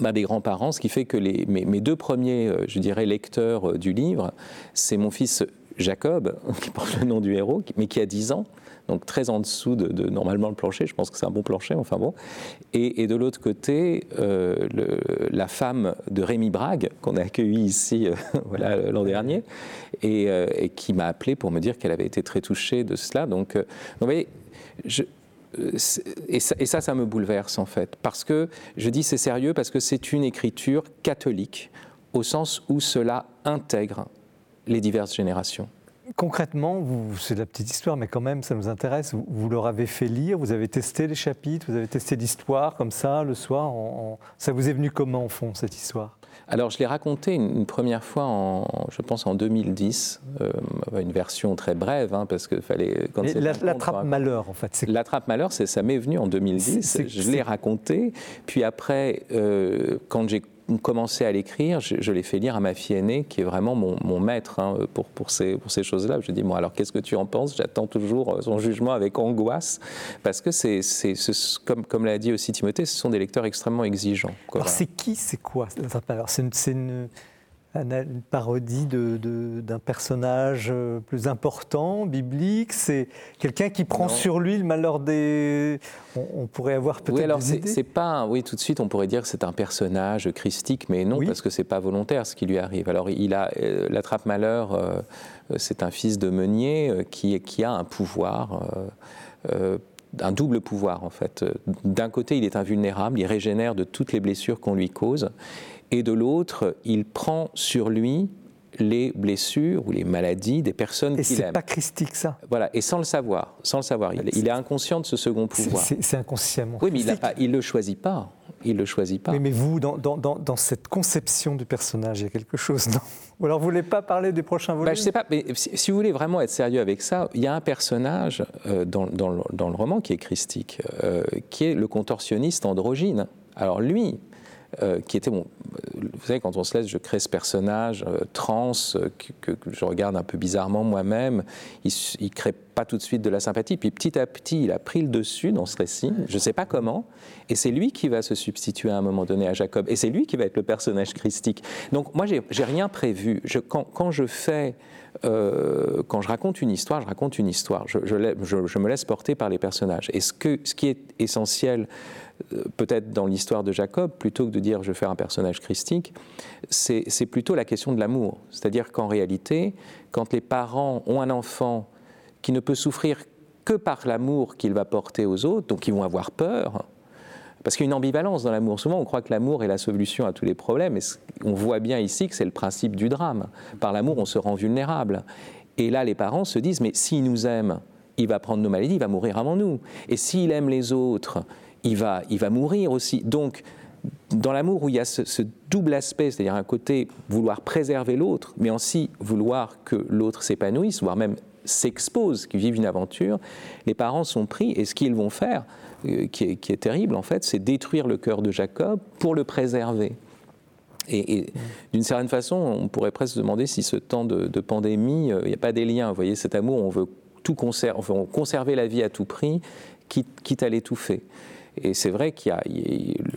bah, des grands-parents, ce qui fait que mes, deux premiers, euh, je dirais, lecteurs du livre, c'est mon fils Jacob, [laughs] qui porte le nom du héros, mais qui a 10 ans, donc très en dessous de, normalement le plancher. Je pense que c'est un bon plancher, enfin bon. Et, de l'autre côté, euh, la femme de Rémi Brague, qu'on a accueilli ici euh, [laughs] voilà, l'an dernier, euh, et, qui m'a appelé pour me dire qu'elle avait été très touchée de cela. Donc, et ça, et ça, ça me bouleverse en fait, parce que je dis c'est sérieux parce que c'est une écriture catholique au sens où cela intègre les diverses générations. Concrètement, c'est la petite histoire, mais quand même, ça nous intéresse. Vous, leur avez fait lire, vous avez testé les chapitres, vous avez testé l'histoire comme ça, le soir. Ça vous est venu comment, en fond, cette histoire? Alors, je l'ai raconté une, première fois, en, je pense en 2010, euh, une version très brève, hein, parce qu'il fallait. L'attrape-malheur, en fait. L'attrape-malheur, ça m'est venu en 2010. Je l'ai raconté. Puis après, euh, quand j'ai commencé à l'écrire, je, l'ai fait lire à ma fille aînée, qui est vraiment mon, maître hein, pour, pour, ces, pour ces choses-là. Je dis, bon, alors qu'est-ce que tu en penses? J'attends toujours son jugement avec angoisse, parce que c'est, comme, comme l'a dit aussi Timothée, ce sont des lecteurs extrêmement exigeants. Alors c'est qui, c'est quoi C'est une, une parodie d'un de, personnage euh, plus important, biblique. C'est quelqu'un qui prend sur lui le malheur des. On, pourrait avoir peut-être. Oui, alors c'est pas. Oui, tout de suite, on pourrait dire que c'est un personnage christique, mais non, parce que c'est pas volontaire ce qui lui arrive. Alors, il a euh, l'attrape malheur. Euh, c'est un fils de meunier qui, qui a un pouvoir. un double pouvoir en fait. D'un côté, il est invulnérable, il régénère de toutes les blessures qu'on lui cause, et de l'autre, il prend sur lui les blessures ou les maladies des personnes qu'il aime. Et c'est pas christique ça. Voilà, et sans le savoir, sans le savoir, il, est, inconscient de ce second pouvoir. C'est inconsciemment. Oui, mais il ne le choisit pas. Il le choisit pas. mais vous, dans, dans, dans, cette conception du personnage, il y a quelque chose, non? Ou alors vous voulez pas parler des prochains volumes? bah, Je sais pas, mais si, vous voulez vraiment être sérieux avec ça, il y a un personnage euh, dans, dans, le roman qui est christique, euh, qui est le contorsionniste androgyne. Alors lui, euh, qui était bon. Vous savez, quand on se laisse, je crée ce personnage euh, trans euh, que, je regarde un peu bizarrement moi-même. Il, ne crée pas tout de suite de la sympathie. Puis petit à petit, il a pris le dessus dans ce récit. Je ne sais pas comment. Et c'est lui qui va se substituer à un moment donné à Jacob. Et c'est lui qui va être le personnage christique. Donc moi, j'ai rien prévu. Je, quand, quand, je fais quand je raconte une histoire, je raconte une histoire. Je, je, je, me laisse porter par les personnages. Et ce, que, ce qui est essentiel euh, peut-être dans l'histoire de Jacob, plutôt que de dire je vais faire un personnage christique, c'est plutôt la question de l'amour. C'est-à-dire qu'en réalité, quand les parents ont un enfant qui ne peut souffrir que par l'amour qu'il va porter aux autres, donc ils vont avoir peur, parce qu'il y a une ambivalence dans l'amour. Souvent, on croit que l'amour est la solution à tous les problèmes, et on voit bien ici que c'est le principe du drame. Par l'amour, on se rend vulnérable. Et là, les parents se disent, mais s'il nous aime, il va prendre nos maladies, il va mourir avant nous. Et s'il aime les autres, il va, il va mourir aussi. Donc, dans l'amour où il y a ce, double aspect, c'est-à-dire un côté vouloir préserver l'autre, mais aussi vouloir que l'autre s'épanouisse, voire même s'expose, qu'il vive une aventure, les parents sont pris et ce qu'ils vont faire, euh, qui, est, terrible en fait, c'est détruire le cœur de Jacob pour le préserver. Et, d'une certaine façon, on pourrait presque se demander si ce temps de, pandémie, euh, il n'y a pas des liens. Vous voyez, cet amour, on veut tout conserver, on veut conserver la vie à tout prix, quitte, quitte à l'étouffer. Et c'est vrai qu'il y a,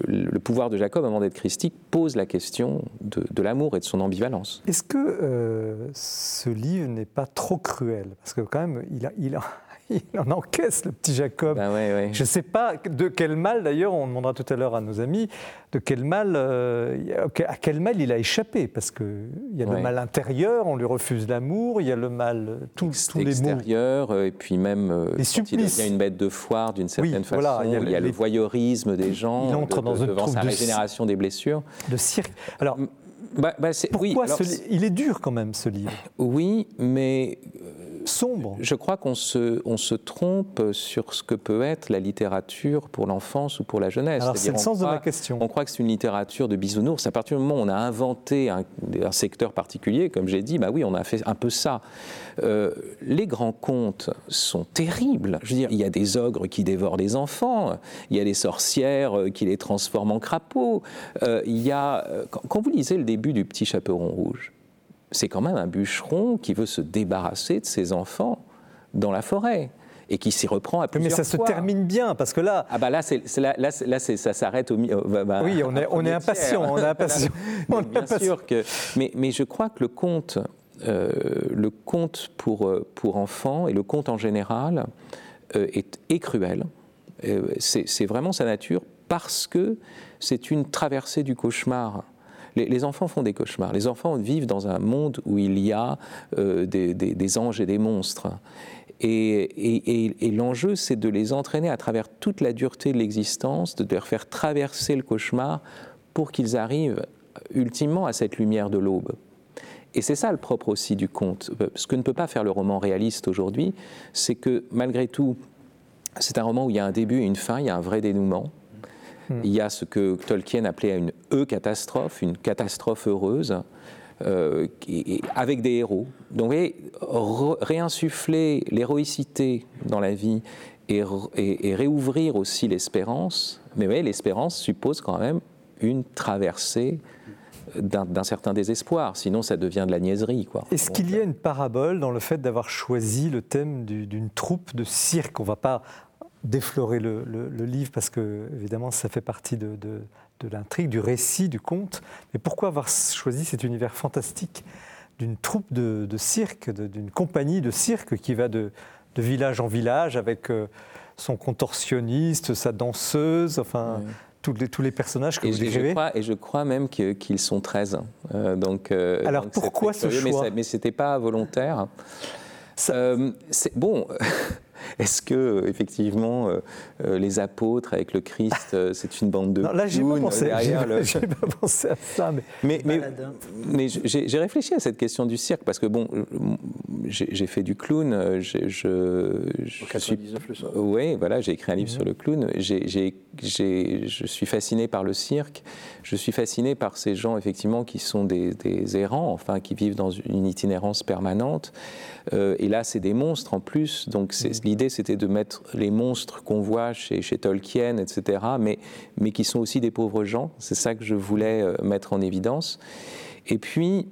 le, pouvoir de Jacob, avant d'être christique, pose la question de, l'amour et de son ambivalence. Est-ce que euh, ce livre n'est pas trop cruel? Parce que quand même, il a, il a, [laughs] il en encaisse, le petit Jacob. Ben Je ne sais pas de quel mal, d'ailleurs, on demandera tout à l'heure à nos amis, de quel mal, euh, à quel mal il a échappé. Parce qu'il y a le mal intérieur, on lui refuse l'amour, il y a le mal, tous, tous les extérieur, euh, et puis même euh, les quand il devient une bête de foire d'une certaine façon, il y a, le voyeurisme des gens, il entre dans une devant sa régénération des blessures. De cirque. Alors, bah, bah, pourquoi il est dur quand même ce livre Oui, mais sombre. Je crois qu'on se, on se trompe sur ce que peut être la littérature pour l'enfance ou pour la jeunesse. c'est le sens de ma question. On croit que c'est une littérature de bisounours. À partir du moment où on a inventé un, secteur particulier, comme j'ai dit, bah oui, on a fait un peu ça. Euh, les grands contes sont terribles. Je veux dire, il y a des ogres qui dévorent les enfants, il y a des sorcières euh, qui les transforment en crapauds. Euh, il y a, quand vous lisez le début du Petit Chaperon Rouge, c'est quand même un bûcheron qui veut se débarrasser de ses enfants dans la forêt et qui s'y reprend à plusieurs fois. Mais ça se termine bien parce que là. Ah bah là, c'est, là, là, ça s'arrête au milieu. Bah, bah, oui, on est, on est impatient, on est impatient. [laughs] bien sûr que. Mais, mais je crois que le conte, euh, le conte pour, euh, pour enfants et le conte en général euh, est, est, cruel. c'est vraiment sa nature parce que c'est une traversée du cauchemar les, enfants font des cauchemars. Les enfants vivent dans un monde où il y a euh, des, anges et des monstres. Et, l'enjeu, c'est de les entraîner à travers toute la dureté de l'existence, de leur faire traverser le cauchemar pour qu'ils arrivent ultimement à cette lumière de l'aube. Et c'est ça le propre aussi du conte. Ce que ne peut pas faire le roman réaliste aujourd'hui, c'est que malgré tout, c'est un roman où il y a un début et une fin, il y a un vrai dénouement. Hmm. Il y a ce que Tolkien appelait une E-catastrophe, une catastrophe heureuse, euh, avec des héros. Donc, vous voyez, réinsuffler l'héroïcité dans la vie et, réouvrir aussi l'espérance. Mais vous voyez, l'espérance suppose quand même une traversée d'un certain désespoir, sinon ça devient de la niaiserie. Est-ce qu'il y a une parabole dans le fait d'avoir choisi le thème d'une troupe de cirque? On ne va pas d'effleurer le, livre parce que, évidemment, ça fait partie de, l'intrigue, du récit, du conte. Mais pourquoi avoir choisi cet univers fantastique d'une troupe de, cirque, d'une compagnie de cirque qui va de, village en village avec euh, son contorsionniste, sa danseuse, enfin. Tous les, tous les, personnages que et vous décrivez. Et je crois même qu'ils sont 13. Euh, donc, euh, Alors pourquoi ce choix Mais, ce n'était pas volontaire. bon, [laughs] Est-ce que effectivement euh, euh, les apôtres avec le Christ, euh, c'est une bande de non, Là, j'ai pas pensé. [laughs] J'ai pas pensé à ça, mais mais, mais, j'ai réfléchi à cette question du cirque parce que bon, j'ai fait du clown. Je, je, je suis, le Oui, voilà, j'ai écrit un livre sur le clown. Je suis fasciné par le cirque. Je suis fasciné par ces gens, effectivement, qui sont des, errants, enfin, qui vivent dans une itinérance permanente. Euh, et là, c'est des monstres en plus. Donc, mmh. l'idée, c'était de mettre les monstres qu'on voit chez, chez, Tolkien, etc., mais, mais qui sont aussi des pauvres gens. C'est ça que je voulais euh, mettre en évidence. Et puis,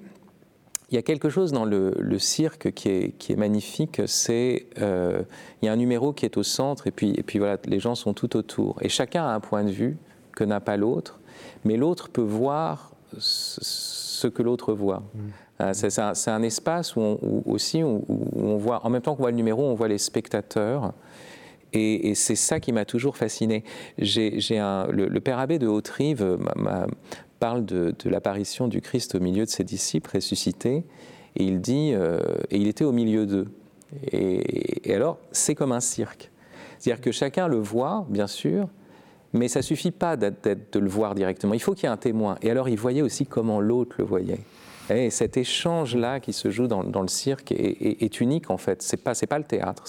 il y a quelque chose dans le, cirque qui est, qui est magnifique, c'est euh, il y a un numéro qui est au centre et puis, et puis voilà, les gens sont tout autour. Et chacun a un point de vue que n'a pas l'autre, mais l'autre peut voir ce que l'autre voit. Mmh. Euh, c'est un, espace où, on, aussi où, on voit, en même temps qu'on voit le numéro, on voit les spectateurs. Et, c'est ça qui m'a toujours fasciné. J'ai le, le, père abbé de Haute-Rive parle de, l'apparition du Christ au milieu de ses disciples ressuscités, et il dit, euh, et il était au milieu d'eux. Et, alors, c'est comme un cirque. C'est-à-dire que chacun le voit, bien sûr, mais ça suffit pas de le voir directement. Il faut qu'il y ait un témoin. Et alors, il voyait aussi comment l'autre le voyait. Et cet échange-là qui se joue dans, le cirque est, unique en fait. C'est pas c'est pas le théâtre.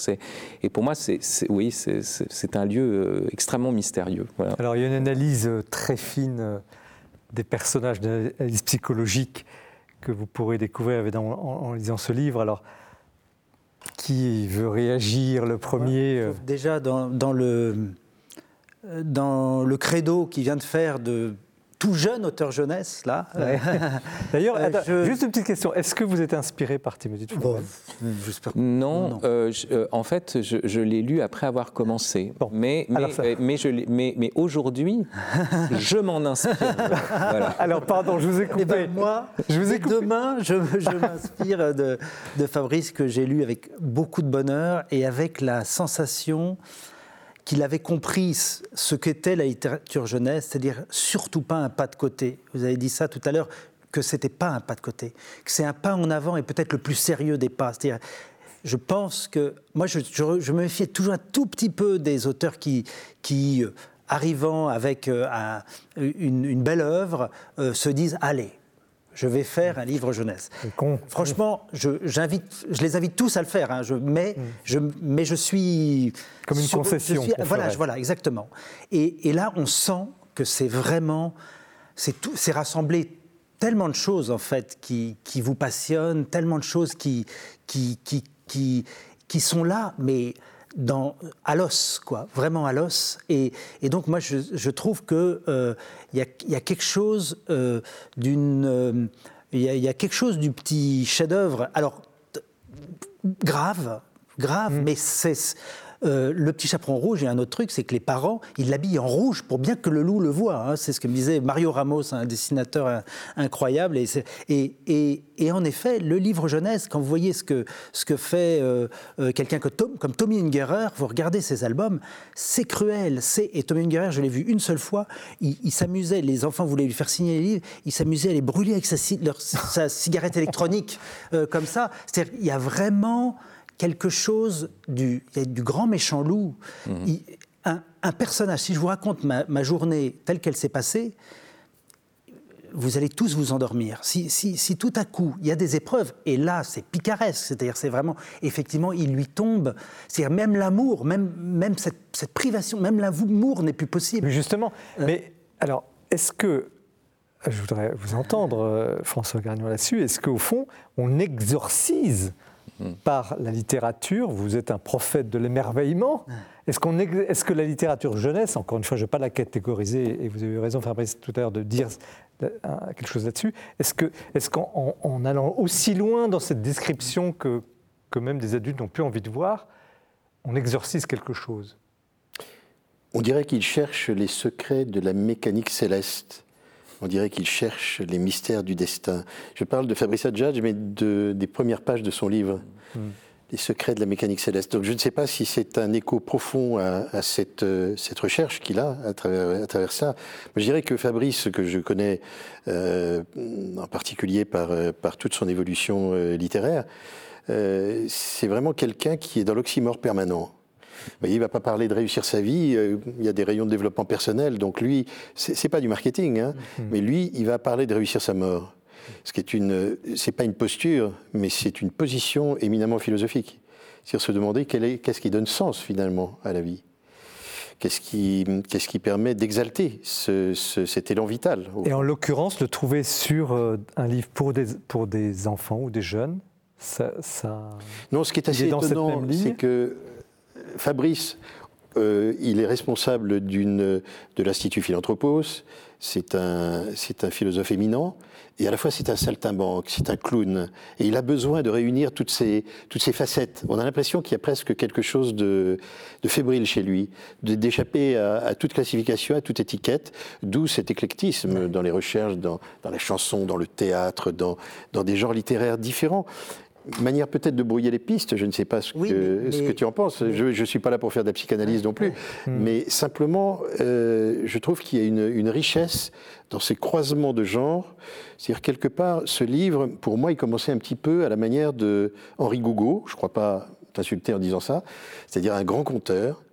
et pour moi c'est oui c'est un lieu euh, extrêmement mystérieux. Alors il y a une analyse euh, très fine des personnages d'analyse psychologique que vous pourrez découvrir en, lisant ce livre. Alors, qui veut réagir le premier euh Déjà, dans, dans, le, dans le credo qui vient de faire de tout jeune auteur jeunesse, là. [laughs] D'ailleurs, euh, juste une petite question. Est-ce que vous êtes inspiré par Timothy bon, Non, euh, euh, en fait, je, l'ai lu après avoir commencé. Mais, mais, mais, mais, aujourd'hui, [laughs] je m'en inspire. Alors, pardon, je vous ai eh ben, coupé. moi, je vous ai demain, je, je m'inspire de, de Fabrice, que j'ai lu avec beaucoup de bonheur et avec la sensation qu'il avait compris ce qu'était la littérature jeunesse, c'est-à-dire surtout pas un pas de côté. Vous avez dit ça tout à l'heure, que c'était pas un pas de côté, que c'est un pas en avant et peut-être le plus sérieux des pas. C'est-à-dire, je pense que moi, je, me méfiais toujours un tout petit peu des auteurs qui, euh, arrivant avec euh, une, belle œuvre, euh, se disent allez, je vais faire un livre jeunesse. Franchement, je, j'invite, je les invite tous à le faire, hein, je, mais, mm. je, mais je suis... Comme une concession. voilà, voilà, exactement. Et, et, là, on sent que c'est vraiment... C'est, tout, c'est rassembler tellement de choses, en fait, qui, qui vous passionnent, tellement de choses qui, qui, qui, qui, qui sont là, mais dans, à l'os, quoi, vraiment à l'os. Et, donc moi, je, trouve qu'il euh, y, a, quelque chose euh, d'une, euh, il y, a quelque chose du petit chef-d'œuvre. Alors grave, grave, mmh. mais c'est euh, le petit chaperon rouge, a un autre truc, c'est que les parents, ils l'habillent en rouge pour bien que le loup le voit. Hein. C'est ce que me disait Mario Ramos, un dessinateur incroyable. Et, et, en effet, le livre jeunesse, quand vous voyez ce que, ce que fait euh, euh, quelqu'un comme Tommy Ungerer, vous regardez ses albums, c'est cruel. Et Tommy Ungerer, je l'ai vu une seule fois, il, s'amusait, les enfants voulaient lui faire signer les livres, il s'amusait à les brûler avec sa, sa cigarette électronique, comme ça. C'est-à-dire, il y a vraiment quelque chose du, du grand méchant loup. Mhm. un, personnage, si je vous raconte ma, journée telle qu'elle s'est passée, vous allez tous vous endormir. Si, si, tout à coup, il y a des épreuves, et là, c'est picaresque, c'est-à-dire, c'est vraiment, effectivement, il lui tombe, c'est-à-dire, même l'amour, même, même cette, cette, privation, même l'amour n'est plus possible. Justement, euh, mais alors, est-ce que, je voudrais vous entendre, euh, François Gagnon, là-dessus, est-ce qu'au fond, on exorcise par la littérature. Vous êtes un prophète de l'émerveillement. Est-ce, qu'on est, que la littérature jeunesse, encore une fois, je ne vais pas la catégoriser, et vous avez eu raison, Fabrice, tout à l'heure, de dire quelque chose là-dessus, est-ce, que, est-ce qu'en en allant aussi loin dans cette description que, que même des adultes n'ont plus envie de voir, on exorcise quelque chose? On dirait qu'il cherche les secrets de la mécanique céleste on dirait qu'il cherche les mystères du destin. Je parle de Fabrice Adjadj, mais de, des premières pages de son livre, hmm. Les secrets de la mécanique céleste. Donc je ne sais pas si c'est un écho profond à, cette, euh, cette, recherche qu'il a à travers, à travers ça. je dirais que Fabrice, que je connais euh, en particulier par, euh, par toute son évolution littéraire, c'est vraiment quelqu'un qui est dans l'oxymore permanent il ne va pas parler de réussir sa vie. Euh, il y a des rayons de développement personnel. Donc lui, c'est pas du marketing, hein, mm-hmm. mais lui, il va parler de réussir sa mort. Ce qui est une, c'est pas une posture, mais c'est une position éminemment philosophique. C'est-à-dire se demander qu'est-ce qui donne sens finalement à la vie. Qu'est-ce qui, permet d'exalter ce, cet élan vital Et en l'occurrence, le trouver sur euh, un livre pour des, pour des enfants ou des jeunes, ça. ça... Non, ce qui est assez étonnant, c'est que Fabrice, euh, il est responsable de l'Institut Philanthropos, c'est un, un philosophe éminent, et à la fois c'est un saltimbanque, c'est un clown, et il a besoin de réunir toutes ces, toutes ces facettes. On a l'impression qu'il y a presque quelque chose de, de fébrile chez lui, d'échapper à, toute classification, à toute étiquette, d'où cet éclectisme dans les recherches, dans, dans la chanson, dans le théâtre, dans, dans des genres littéraires différents manière peut-être de brouiller les pistes, je ne sais pas ce, que, ce que, tu en penses. Je ne suis pas là pour faire de la psychanalyse non plus, hmm. mais simplement, euh, je trouve qu'il y a une, une, richesse dans ces croisements de genres. C'est-à-dire, quelque part, ce livre, pour moi, il commençait un petit peu à la manière de Henri Gougaud, je ne crois pas t'insulter en disant ça, c'est-à-dire un grand conteur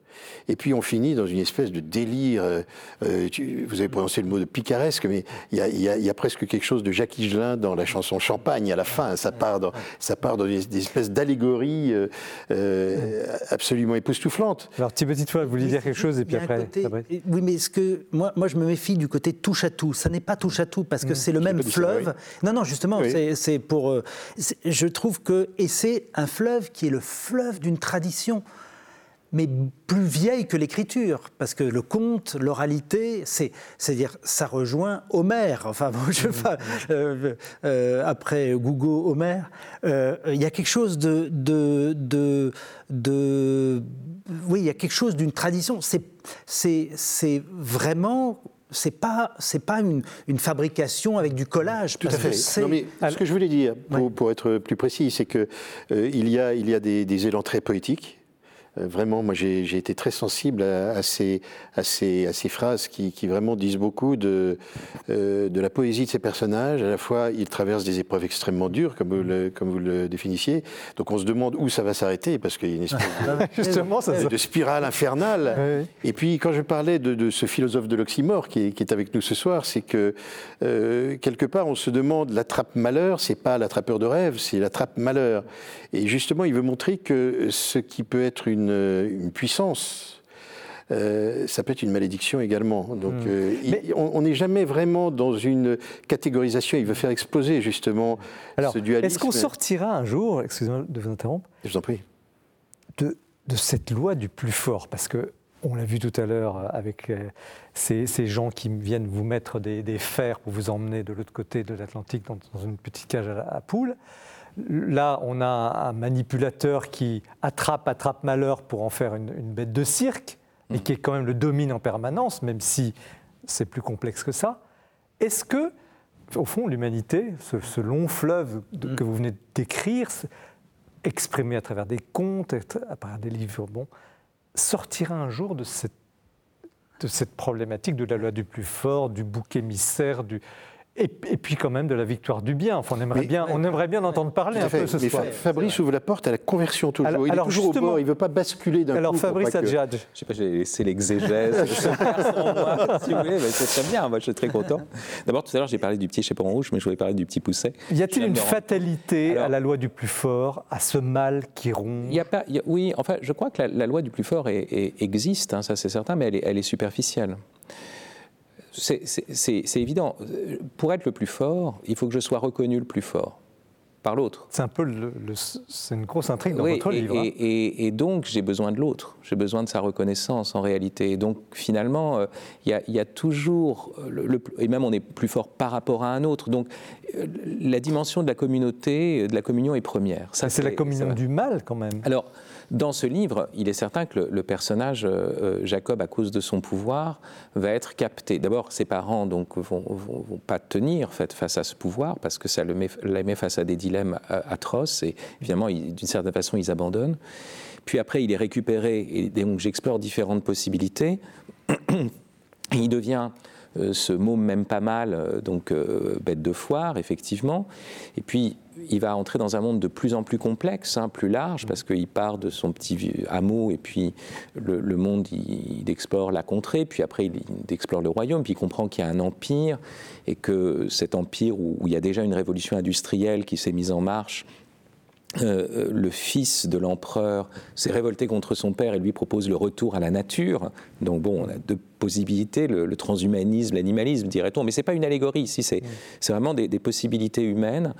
et puis on finit dans une espèce de délire. Euh, euh, vous avez prononcé le mot de picaresque, mais il y, a, presque quelque chose de Jacques Higelin dans la chanson Champagne à la fin. Ça part dans, ça part dans des, espèces d'allégories euh, absolument époustouflantes. Alors Thibaut Titois, vous vouliez dire quelque chose et puis après, Oui, mais ce que moi, moi je me méfie du côté touche à tout. Ça n'est pas touche à tout parce que mmh. c'est le même fleuve. Non, non, justement, c'est pour. je trouve que et c'est un fleuve qui est le fleuve d'une tradition mais plus vieille que l'écriture, parce que le conte, l'oralité, c'est, à dire ça rejoint Homère. Enfin, je, euh, euh, après Gougo, Homère, euh, il y a quelque chose de, de, de, oui, il y a quelque chose d'une tradition. C'est, c'est, c'est vraiment c'est pas c'est pas une, une, fabrication avec du collage. Tout à fait. ce que je voulais dire, pour, pour être plus précis, c'est que il y a il y a des, des élans très poétiques euh, vraiment, moi, j'ai été très sensible à, ces, à, ces, à ces, phrases qui, qui, vraiment disent beaucoup de, euh, de la poésie de ces personnages. À la fois, ils traversent des épreuves extrêmement dures, comme vous le, comme vous le définissiez. Donc, on se demande où ça va s'arrêter, parce qu'il y a une espèce [laughs] de, Justement, ça, de spirale infernale. Et puis, quand je parlais de, de ce philosophe de l'oxymore qui, qui, est avec nous ce soir, c'est que euh, quelque part, on se demande l'attrape-malheur, c'est pas l'attrapeur de rêve, c'est l'attrape-malheur. Et justement, il veut montrer que ce qui peut être une une, puissance. Euh, ça peut être une malédiction également. Donc, hmm. euh, on n'est jamais vraiment dans une catégorisation. Il veut faire exploser justement ce dualisme. Est-ce qu'on sortira un jour, excusez-moi de vous interrompre, Je vous en prie, de, de cette loi du plus fort? Parce que on l'a vu tout à l'heure avec euh, ces, ces, gens qui viennent vous mettre des, des fers pour vous emmener de l'autre côté de l'Atlantique dans, une petite cage à, à poules. Là, on a un manipulateur qui attrape, attrape malheur pour en faire une, bête de cirque, et qui est quand même le domine en permanence, même si c'est plus complexe que ça. Est-ce que, au fond, l'humanité, ce, long fleuve que vous venez de décrire, exprimé à travers des contes, à travers des livres, bon, sortira un jour de cette, de cette problématique de la loi du plus fort, du bouc émissaire, du, et, puis quand même de la victoire du bien. Enfin, on aimerait bien, on aimerait bien entendre parler un peu ce mais soir. Fabrice ouvre la porte à la conversion toujours. Alors, il est toujours au bord, il ne veut pas basculer d'un coup. Alors Fabrice Adjadj. Je ne sais pas, j'ai laissé l'exégèse. si vous voulez, c'est très bien. Moi, je suis très content. D'abord, tout à l'heure, j'ai parlé du petit chaperon rouge, mais je voulais parler du petit pousset. Y a-t-il une fatalité à la loi du plus fort, à ce mal qui rompt y a pas, Oui, enfin, je crois que la, loi du plus fort existe, hein, ça c'est certain, mais elle est, elle est superficielle c'est évident. Pour être le plus fort, il faut que je sois reconnu le plus fort par l'autre. C'est un peu le, c'est une grosse intrigue dans votre livre. Hein. Et, et, donc j'ai besoin de l'autre, j'ai besoin de sa reconnaissance en réalité. Et donc finalement, euh, il y, a toujours, le, et même on est plus fort par rapport à un autre. Donc euh, la dimension de la communauté, de la communion est première. Ça, c'est la communion du mal quand même. Alors dans ce livre, il est certain que le, personnage, euh, euh, Jacob, à cause de son pouvoir, va être capté. D'abord, ses parents donc vont, pas tenir face à ce pouvoir parce que ça le met, met face à des dilemmes euh, atroces et évidemment, d'une certaine façon, ils abandonnent. Puis après, il est récupéré et donc j'explore différentes possibilités. [clears throat] il devient ce mot même pas mal, donc bête de foire, effectivement. Et puis, il va entrer dans un monde de plus en plus complexe, hein, plus large, parce qu'il part de son petit hameau et puis le, monde, il, explore la contrée, puis après il, explore le royaume, puis il comprend qu'il y a un empire et que cet empire où, il y a déjà une révolution industrielle qui s'est mise en marche, euh, le fils de l'empereur s'est révolté contre son père et lui propose le retour à la nature. Donc bon, on a deux possibilités, le, transhumanisme, l'animalisme, dirait-on, mais ce n'est pas une allégorie ici, c'est vraiment des, possibilités humaines.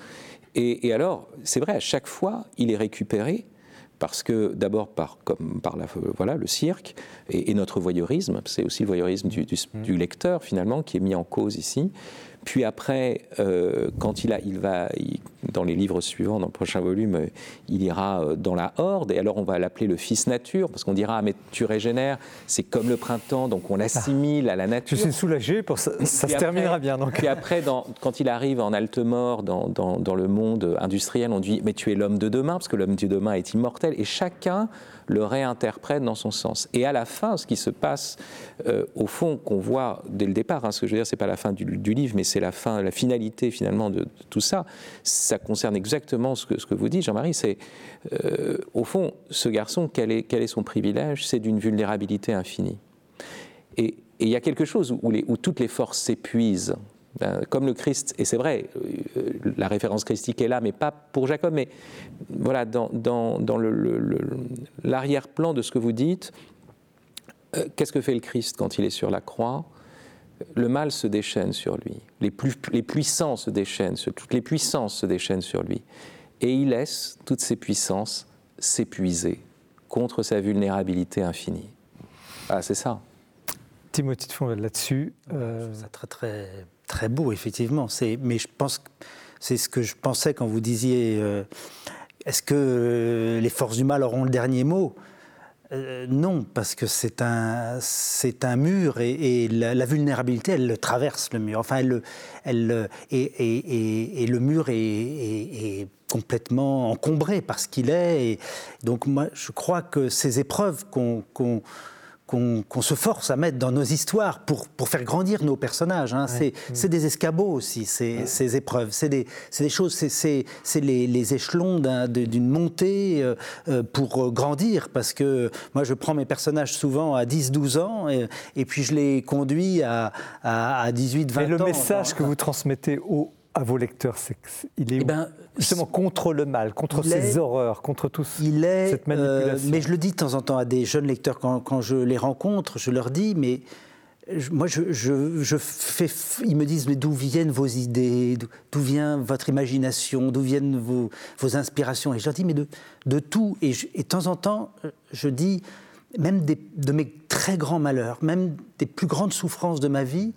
Et, alors, c'est vrai, à chaque fois, il est récupéré parce que d'abord par, comme par la, voilà, le cirque et, notre voyeurisme, c'est aussi le voyeurisme du, du, lecteur finalement qui est mis en cause ici, puis après, euh, quand il, a, il va, dans les livres suivants, dans le prochain volume, il ira euh, dans la horde, et alors on va l'appeler le fils nature, parce qu'on dira, ah, mais tu régénères, c'est comme le printemps, donc on l'assimile à la nature. Je suis soulagé, pour ça, ça se terminera bien. Donc. Puis après, dans, quand il arrive en halte mort dans, dans, dans le monde industriel, on dit, mais tu es l'homme de demain, parce que l'homme de demain est immortel, et chacun le réinterprète dans son sens. Et à la fin, ce qui se passe, euh, au fond, qu'on voit dès le départ, hein, ce que je veux dire, c'est pas la fin du, livre, mais c'est la fin, la finalité finalement de, tout ça. Ça concerne exactement ce que, vous dites, Jean-Marie. C'est euh, au fond, ce garçon, quel est, son privilège? C'est d'une vulnérabilité infinie. Et il y a quelque chose où, toutes les forces s'épuisent comme le Christ, et c'est vrai, euh, la référence christique est là, mais pas pour Jacob, mais voilà, dans, dans, dans l'arrière-plan de ce que vous dites, euh, qu'est-ce que fait le Christ quand il est sur la croix? Le mal se déchaîne sur lui, les, plus, les puissants se déchaînent, toutes les puissances se déchaînent sur lui, et il laisse toutes ces puissances s'épuiser contre sa vulnérabilité infinie. Ah, c'est ça. Timothy de Fonvel là-dessus. Euh... Ça très très très beau, effectivement. Mais je pense c'est ce que je pensais quand vous disiez euh, est-ce que euh, les forces du mal auront le dernier mot? Euh, non, parce que c'est un, c'est un mur et, la, vulnérabilité, elle le traverse le mur. Enfin, elle, elle, et, le mur est, complètement encombré par ce qu'il est. Donc, moi, je crois que ces épreuves qu'on qu'on se force à mettre dans nos histoires pour, pour faire grandir nos personnages. Hein. C'est des escabeaux aussi, ces, ces épreuves. C'est des, des, choses, c'est les, les, échelons d'une montée euh, euh, pour grandir. Parce que moi, je prends mes personnages souvent à 10-12 ans et, et, puis je les conduis à, à, 18-20 ans. Et le message que vous transmettez aux à vos lecteurs c'est Il est eh ben, justement contre le mal, contre ces horreurs, contre tout il est, cette euh, manipulation? mais je le dis de temps en temps à des jeunes lecteurs quand, quand je les rencontre, je leur dis, mais moi, je, je, fais. Ils me disent, mais d'où viennent vos idées? D'où vient votre imagination? D'où viennent vos, vos, inspirations? Et je leur dis, mais de, de tout. Et, et, de temps en temps, je dis, même des, de mes très grands malheurs, même des plus grandes souffrances de ma vie,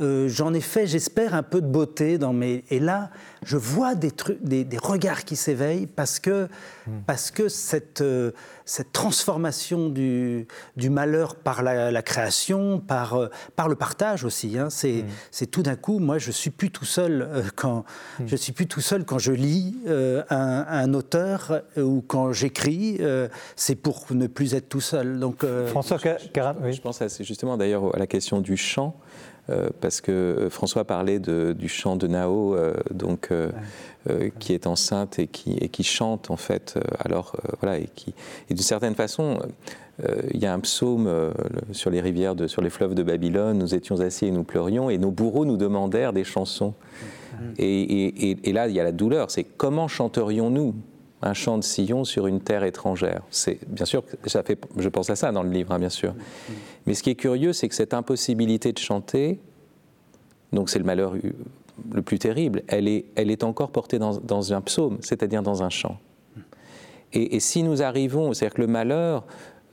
euh, j'en ai fait, j'espère, un peu de beauté dans mes. Et là, je vois des, trucs, des, regards qui s'éveillent parce que, hmm. parce que cette, euh, cette transformation du, du, malheur par la, création, par, euh, par le partage aussi, hein, c'est, hmm. c'est tout d'un coup, moi, je suis plus tout seul quand hmm. je suis plus tout seul quand je lis un, un, auteur ou quand j'écris. c'est pour ne plus être tout seul. Donc, François oui. Je pense c'est justement d'ailleurs à la question du chant. Euh, parce que euh, François parlait du chant de Nao, euh, donc, qui est enceinte et qui, et qui chante en fait. alors voilà, et qui, et d'une certaine façon, il y a un psaume sur les rivières, de, sur les fleuves de Babylone. Nous étions assis et nous pleurions, et nos bourreaux nous demandèrent des chansons. Et, et là, il y a la douleur. C'est comment chanterions-nous un chant de sillon sur une terre étrangère? C'est bien sûr, ça fait, je pense à ça dans le livre, hein, bien sûr. Mais ce qui est curieux, c'est que cette impossibilité de chanter, donc c'est le malheur le plus terrible, elle est, elle est encore portée dans, un psaume, c'est-à-dire dans un chant. Et, si nous arrivons, c'est-à-dire que le malheur,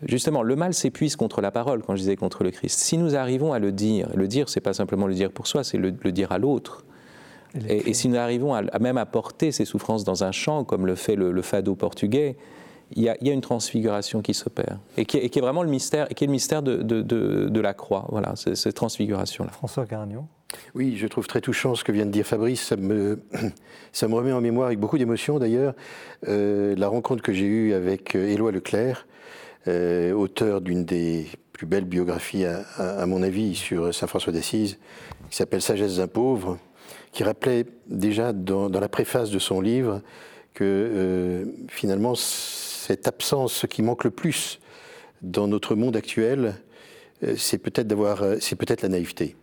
justement, le mal s'épuise contre la parole, quand je disais contre le Christ. Si nous arrivons à le dire, le dire, c'est pas simplement le dire pour soi, c'est le dire à l'autre et, si nous arrivons à, même à porter ces souffrances dans un chant, comme le fait le, fado portugais, il y, a, une transfiguration qui s'opère et, qui est vraiment le mystère, et qui est le mystère de, de, la croix. Voilà, cette transfiguration-là. François Caragnon Oui, je trouve très touchant ce que vient de dire Fabrice. Ça me, [clears throat] ça me remet en mémoire avec beaucoup d'émotion d'ailleurs euh, la rencontre que j'ai eue avec euh, Éloi Leclerc, euh, auteur d'une des plus belles biographies, à, à mon avis, sur Saint François d'Assise, qui s'appelle Sagesse d'un pauvre qui rappelait déjà dans, la préface de son livre que euh, finalement cette absence, ce qui manque le plus dans notre monde actuel, euh, c'est peut-être d'avoir, euh, c'est peut-être la naïveté.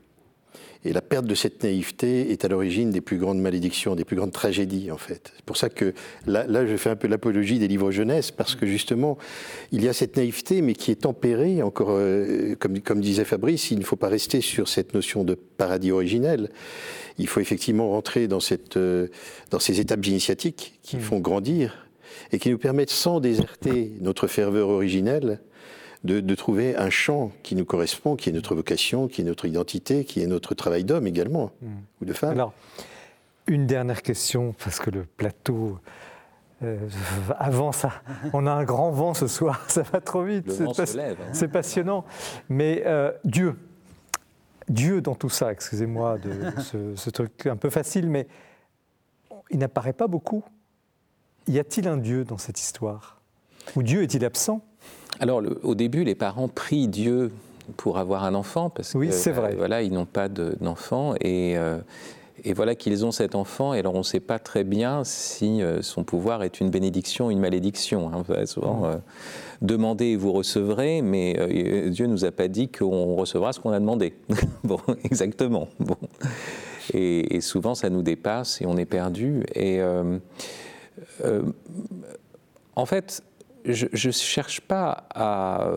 Et la perte de cette naïveté est à l'origine des plus grandes malédictions, des plus grandes tragédies, en fait. C'est pour ça que là, là je fais un peu l'apologie des livres jeunesse, parce que justement, il y a cette naïveté, mais qui est tempérée, encore, euh, comme, comme disait Fabrice, il ne faut pas rester sur cette notion de paradis originel. Il faut effectivement rentrer dans, cette, euh, dans ces étapes initiatiques qui mmh. font grandir et qui nous permettent, sans déserter notre ferveur originelle, de, trouver un champ qui nous correspond, qui est notre vocation, qui est notre identité, qui est notre travail d'homme également, hmm. ou de femme. Alors, une dernière question, parce que le plateau euh, avance. [laughs] On a un grand vent ce soir, [laughs] ça va trop vite. Hein. C'est passionnant. Mais euh, Dieu, Dieu dans tout ça, excusez-moi de ce, ce, truc un peu facile, mais il n'apparaît pas beaucoup. Y a-t-il un Dieu dans cette histoire? Ou Dieu est-il absent? Alors, au début, les parents prient Dieu pour avoir un enfant, parce oui, que vrai. Euh, voilà, ils n'ont pas d'enfant. et, euh, et, voilà qu'ils ont cet enfant. Et alors, on ne sait pas très bien si euh, son pouvoir est une bénédiction ou une malédiction. Hein. Souvent, mm. demandez et vous recevrez, mais Dieu ne nous a pas dit qu'on recevra ce qu'on a demandé. [laughs] bon, exactement. Bon. Et, et, souvent, ça nous dépasse et on est perdu. Et en fait, je ne cherche pas à...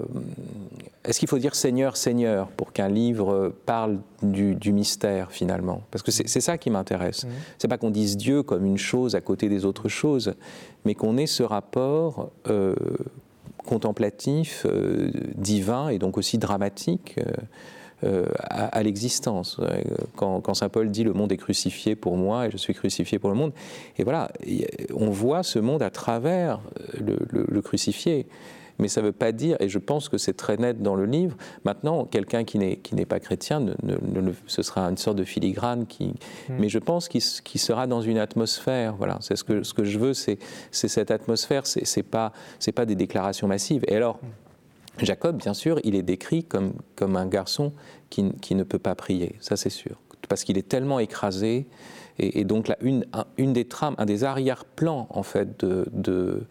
Est-ce qu'il faut dire Seigneur, Seigneur pour qu'un livre parle du, mystère finalement? Parce que c'est ça qui m'intéresse. Mmh. C'est pas qu'on dise Dieu comme une chose à côté des autres choses, mais qu'on ait ce rapport euh, contemplatif, euh, divin et donc aussi dramatique. Euh, euh, à, l'existence. Quand, Saint Paul dit le monde est crucifié pour moi et je suis crucifié pour le monde, et voilà, on voit ce monde à travers le, crucifié. Mais ça ne veut pas dire, et je pense que c'est très net dans le livre, maintenant, quelqu'un qui n'est pas chrétien, ne, ce sera une sorte de filigrane, qui, hmm. mais je pense qu'il sera dans une atmosphère. Voilà, c'est ce que, ce que je veux, c'est cette atmosphère, c'est pas, pas des déclarations massives. Et alors, hmm. Jacob, bien sûr, il est décrit comme, comme un garçon qui, qui ne peut pas prier, ça c'est sûr, parce qu'il est tellement écrasé. Et, donc là, une, une, des trames, un des arrière-plans en fait de, de,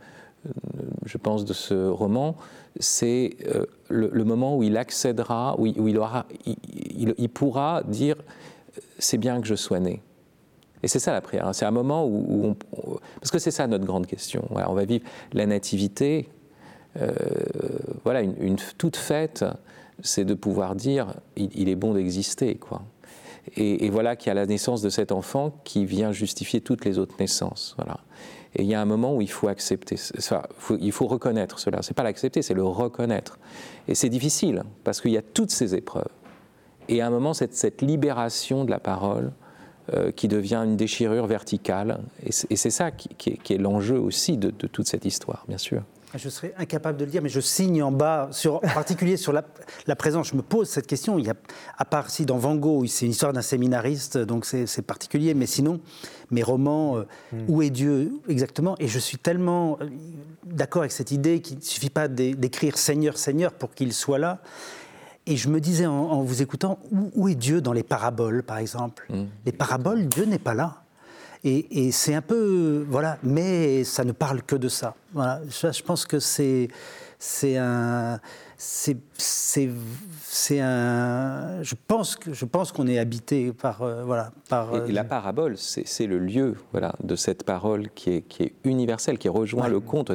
je pense, de ce roman, c'est euh, le, moment où il accédera, où, il, aura, il, il, pourra dire c'est bien que je sois né. Et c'est ça la prière. Hein. C'est un moment où, parce que c'est ça notre grande question. on va vivre la nativité voilà, une, toute fête, c'est de pouvoir dire il, est bon d'exister, quoi. Et, voilà qu'il y a la naissance de cet enfant qui vient justifier toutes les autres naissances. Voilà. Et il y a un moment où il faut accepter, il faut reconnaître cela. C'est pas l'accepter, c'est le reconnaître. Et c'est difficile parce qu'il y a toutes ces épreuves. Et à un moment, cette, cette libération de la parole euh, qui devient une déchirure verticale. Et c'est ça qui, est, l'enjeu aussi de toute cette histoire, bien sûr. Je serais incapable de le dire, mais je signe en bas, sur, en particulier sur la, présence. Je me pose cette question. Il y a, à part si dans Van Gogh, c'est une histoire d'un séminariste, donc c'est particulier. Mais sinon, mes romans, euh, hmm. Où est Dieu exactement? Et je suis tellement euh, d'accord avec cette idée qu'il ne suffit pas d'écrire Seigneur, Seigneur pour qu'il soit là. Et je me disais en, vous écoutant, où, est Dieu dans les paraboles, par exemple? Hmm. Les paraboles, Dieu n'est pas là. Et, c'est un peu. Voilà, mais ça ne parle que de ça. Voilà, je pense que c'est un c'est un. Je pense que je pense qu'on est habité par euh, voilà par. Et, la euh, parabole, c'est le lieu voilà de cette parole qui est qui est universelle, qui rejoint le conte.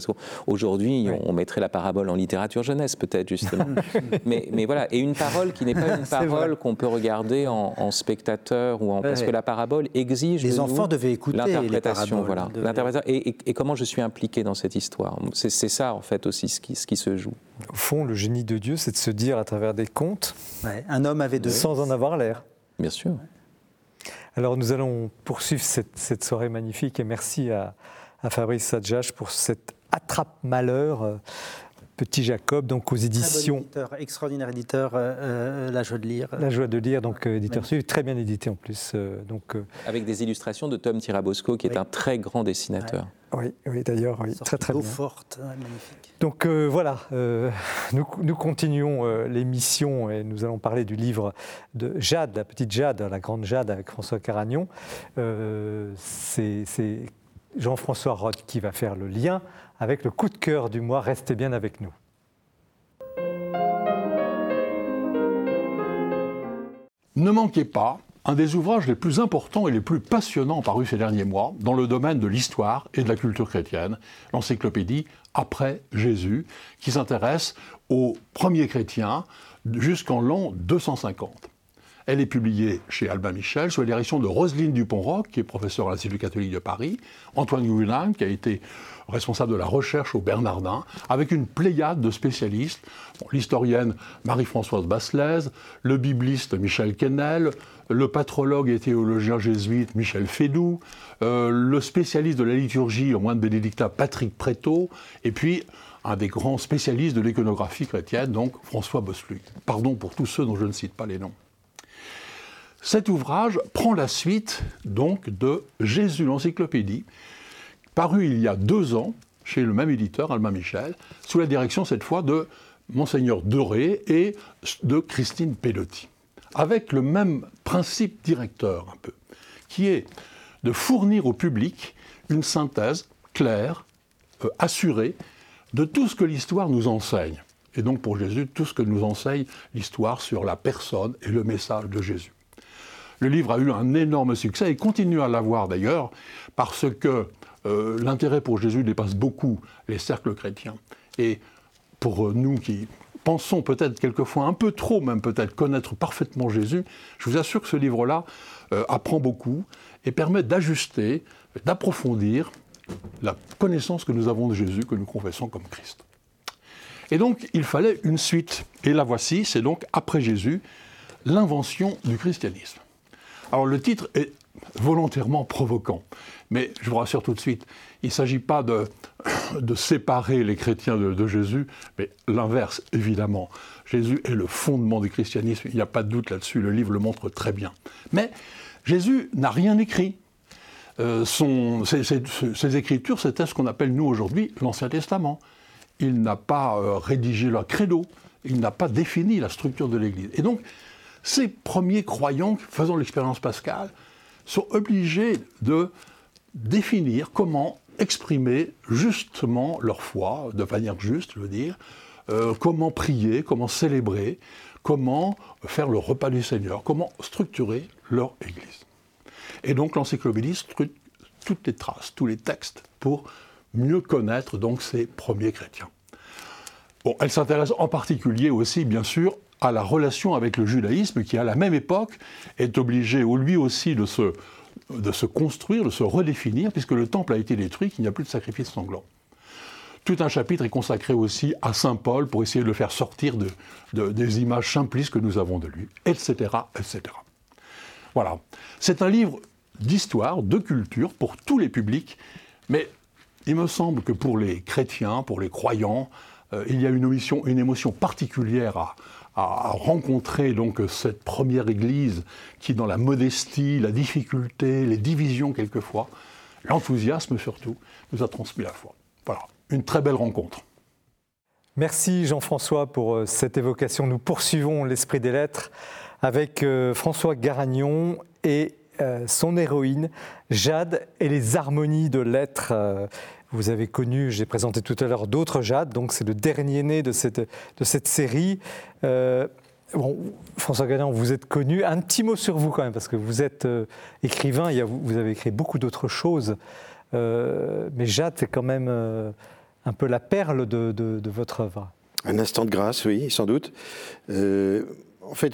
Aujourd'hui, on mettrait la parabole en littérature jeunesse peut-être justement. [laughs] mais mais voilà et une parole qui n'est pas une [laughs] parole qu'on peut regarder en, spectateur ou en parce que la parabole exige. Les enfants devaient écouter l'interprétation voilà l'interprétation et, et, comment je suis impliqué dans cette histoire? C'est ça en fait aussi ce qui ce qui se joue. Au fond, le génie de Dieu, c'est de se dire à travers des contes. un homme avait deux. Sans en avoir l'air. Bien sûr. Alors nous allons poursuivre cette, soirée magnifique et merci à, Fabrice Sadjach pour cet attrape-malheur. Euh, Petit Jacob, donc aux éditions. extraordinaire éditeur, euh, euh, La Joie de lire. La Joie de lire, donc éditeur suivi, très bien édité en plus. donc, Avec des illustrations de Tom Tirabosco, qui est un très grand dessinateur. Oui, oui d'ailleurs, oui, très très bien. forte, magnifique. Donc euh, voilà, euh, [laughs] nous, nous, continuons euh, l'émission et nous allons parler du livre de Jade, la petite Jade, la grande Jade avec François Caragnon. C'est Jean-François Roth qui va faire le lien avec le coup de cœur du mois. Restez bien avec nous. Ne manquez pas un des ouvrages les plus importants et les plus passionnants parus ces derniers mois dans le domaine de l'histoire et de la culture chrétienne, l'encyclopédie Après Jésus, qui s'intéresse aux premiers chrétiens jusqu'en l'an 250. Elle est publiée chez Albin Michel sous la direction de Roselyne Dupont-Roch, qui est professeure à l'Institut catholique de Paris, Antoine Gouin, qui a été responsable de la recherche au Bernardin, avec une pléiade de spécialistes, l'historienne Marie-Françoise Basselès, le bibliste Michel Kennel, le patrologue et théologien jésuite Michel Fédou, euh, le spécialiste de la liturgie au moine bénédictin Patrick Prétot, et puis un des grands spécialistes de l'iconographie chrétienne, donc François Bosluc. Pardon pour tous ceux dont je ne cite pas les noms. Cet ouvrage prend la suite donc de Jésus l'encyclopédie, paru il y a deux ans chez le même éditeur, Albin Michel, sous la direction cette fois de Monseigneur Doré et de Christine Pelotti, avec le même principe directeur un peu, qui est de fournir au public une synthèse claire, euh, assurée, de tout ce que l'histoire nous enseigne. Et donc pour Jésus, tout ce que nous enseigne l'histoire sur la personne et le message de Jésus. Le livre a eu un énorme succès et continue à l'avoir d'ailleurs, parce que euh, l'intérêt pour Jésus dépasse beaucoup les cercles chrétiens. Et pour nous qui pensons peut-être quelquefois un peu trop, même peut-être connaître parfaitement Jésus, je vous assure que ce livre-là euh, apprend beaucoup et permet d'ajuster, d'approfondir la connaissance que nous avons de Jésus, que nous confessons comme Christ. Et donc, il fallait une suite. Et la voici, c'est donc, après Jésus, l'invention du christianisme. Alors le titre est volontairement provoquant, mais je vous rassure tout de suite, il ne s'agit pas [coughs] de, séparer les chrétiens de, Jésus, mais l'inverse, évidemment. Jésus est le fondement du christianisme, il n'y a pas de doute là-dessus, le livre le montre très bien. Mais Jésus n'a rien écrit. Euh, ses, écritures, c'était ce qu'on appelle nous aujourd'hui l'Ancien Testament. Il n'a pas euh, rédigé leur credo, il n'a pas défini la structure de l'Église. Et donc, ces premiers croyants faisant l'expérience pascale sont obligés de définir comment exprimer justement leur foi, de manière juste, je veux dire, euh, comment prier, comment célébrer, comment faire le repas du Seigneur, comment structurer leur Église. Et donc l'encyclopédie structure toutes les traces, tous les textes pour mieux connaître donc ces premiers chrétiens. Bon, elle s'intéresse en particulier aussi, bien sûr, à la relation avec le judaïsme qui, à la même époque, est obligé, lui aussi, de se, de se construire, de se redéfinir, puisque le temple a été détruit, qu'il n'y a plus de sacrifice sanglant. Tout un chapitre est consacré aussi à Saint Paul pour essayer de le faire sortir de, des images simplistes que nous avons de lui, etc., etc. Voilà. C'est un livre d'histoire, de culture, pour tous les publics, mais il me semble que pour les chrétiens, pour les croyants, euh, il y a une émotion, une émotion particulière à, à rencontrer donc cette première Église qui, dans la modestie, la difficulté, les divisions quelquefois, l'enthousiasme surtout, nous a transmis la foi. Voilà, une très belle rencontre. Merci Jean-François pour euh, cette évocation. Nous poursuivons l'esprit des lettres avec euh, François Garagnon et euh, son héroïne, Jade et les harmonies de lettres. Vous avez connu, j'ai présenté tout à l'heure, d'autres Jade, donc c'est le dernier né de cette, de cette série. Euh, bon, François Galland, vous êtes connu. Un petit mot sur vous quand même, parce que vous êtes euh, écrivain, vous avez écrit beaucoup d'autres choses. Euh, mais Jade, c'est quand même un peu la perle de, de, votre œuvre. Un instant de grâce, oui, sans doute. en fait,